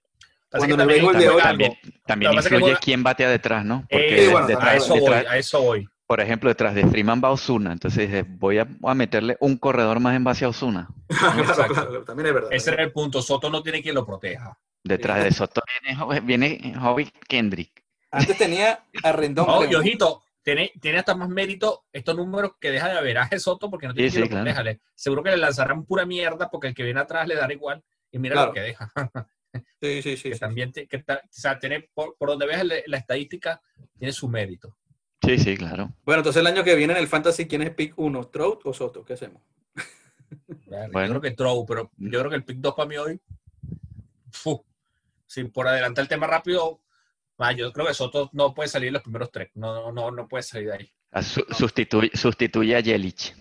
Cuando también, también, también influye quién batea detrás, ¿no? Porque eh, detrás, a, eso voy, a eso voy. Por ejemplo, detrás de Freeman va Osuna. Entonces voy a, a, meterle un corredor más en base a Osuna. claro, claro, también es verdad. Ese es el punto. Soto no tiene quien lo proteja. Detrás de Soto viene, viene Hobby Kendrick. Antes tenía a Rendón. No, y ojito, tiene, tiene hasta más mérito estos números que deja de averaje Soto porque no tiene que sí, Seguro que le lanzarán pura mierda porque el que viene atrás le dará igual y mira lo que deja. sí, sí, sí. Que también, que, o sea, tiene, por, donde veas la, estadística, tiene su mérito. Sí, sí, claro. Bueno, entonces el año que viene en el Fantasy, ¿quién es pick 1? ¿Trout o Soto? ¿Qué hacemos? Bueno, Yo creo que Trout, pero yo creo que el pick 2 para mí hoy, fu, sin por adelantar el tema rápido, Ah, yo creo que Soto no puede salir en los primeros tres. No, no, no puede salir de ahí. Ah, sustituye, a Jelic.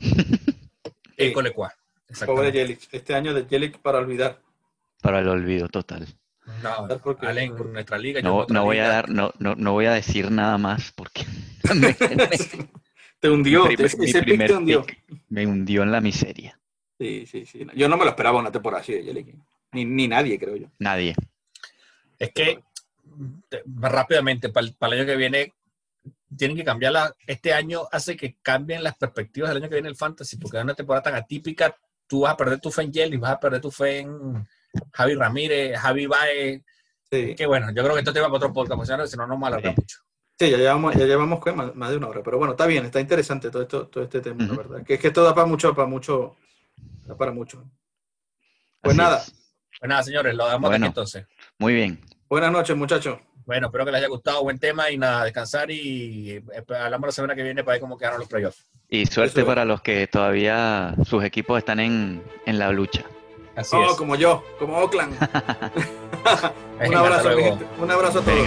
École Pobre Jelic. Este año de Jelic para olvidar. Para el olvido total. No, en nuestra liga. No, no voy a dar, no, no, no voy a decir nada más porque te hundió. ese te hundió. me hundió en la miseria. Sí, sí, sí. Yo no me lo esperaba una temporada así de Jelic. Ni, ni nadie, creo yo. Nadie. Es que rápidamente, para el, año que viene, tienen que cambiarla. Este año hace que cambien las perspectivas del año que viene el fantasy, porque es una temporada tan atípica. Tú vas a perder tu fe en Jelly, vas a perder tu fe en Javi Ramírez, Javi Baez. Sí. Que bueno, yo creo que esto te va para otro podcast, porque si no, no me mucho. Sí, ya llevamos, ya llevamos más, de una hora, pero bueno, está bien, está interesante todo esto, todo este tema, la verdad. Que es que esto da para mucho, para mucho, da para mucho. Pues nada. Pues nada, señores, lo damos aquí entonces. Muy bien. Buenas noches, muchachos. Bueno, espero que les haya gustado, buen tema y nada, descansar y eh, hablamos la semana que viene para ver cómo quedaron los playoffs. Y suerte para los que todavía sus equipos están en, en la lucha. Así oh, como yo, como Oakland. un abrazo, un abrazo a todos.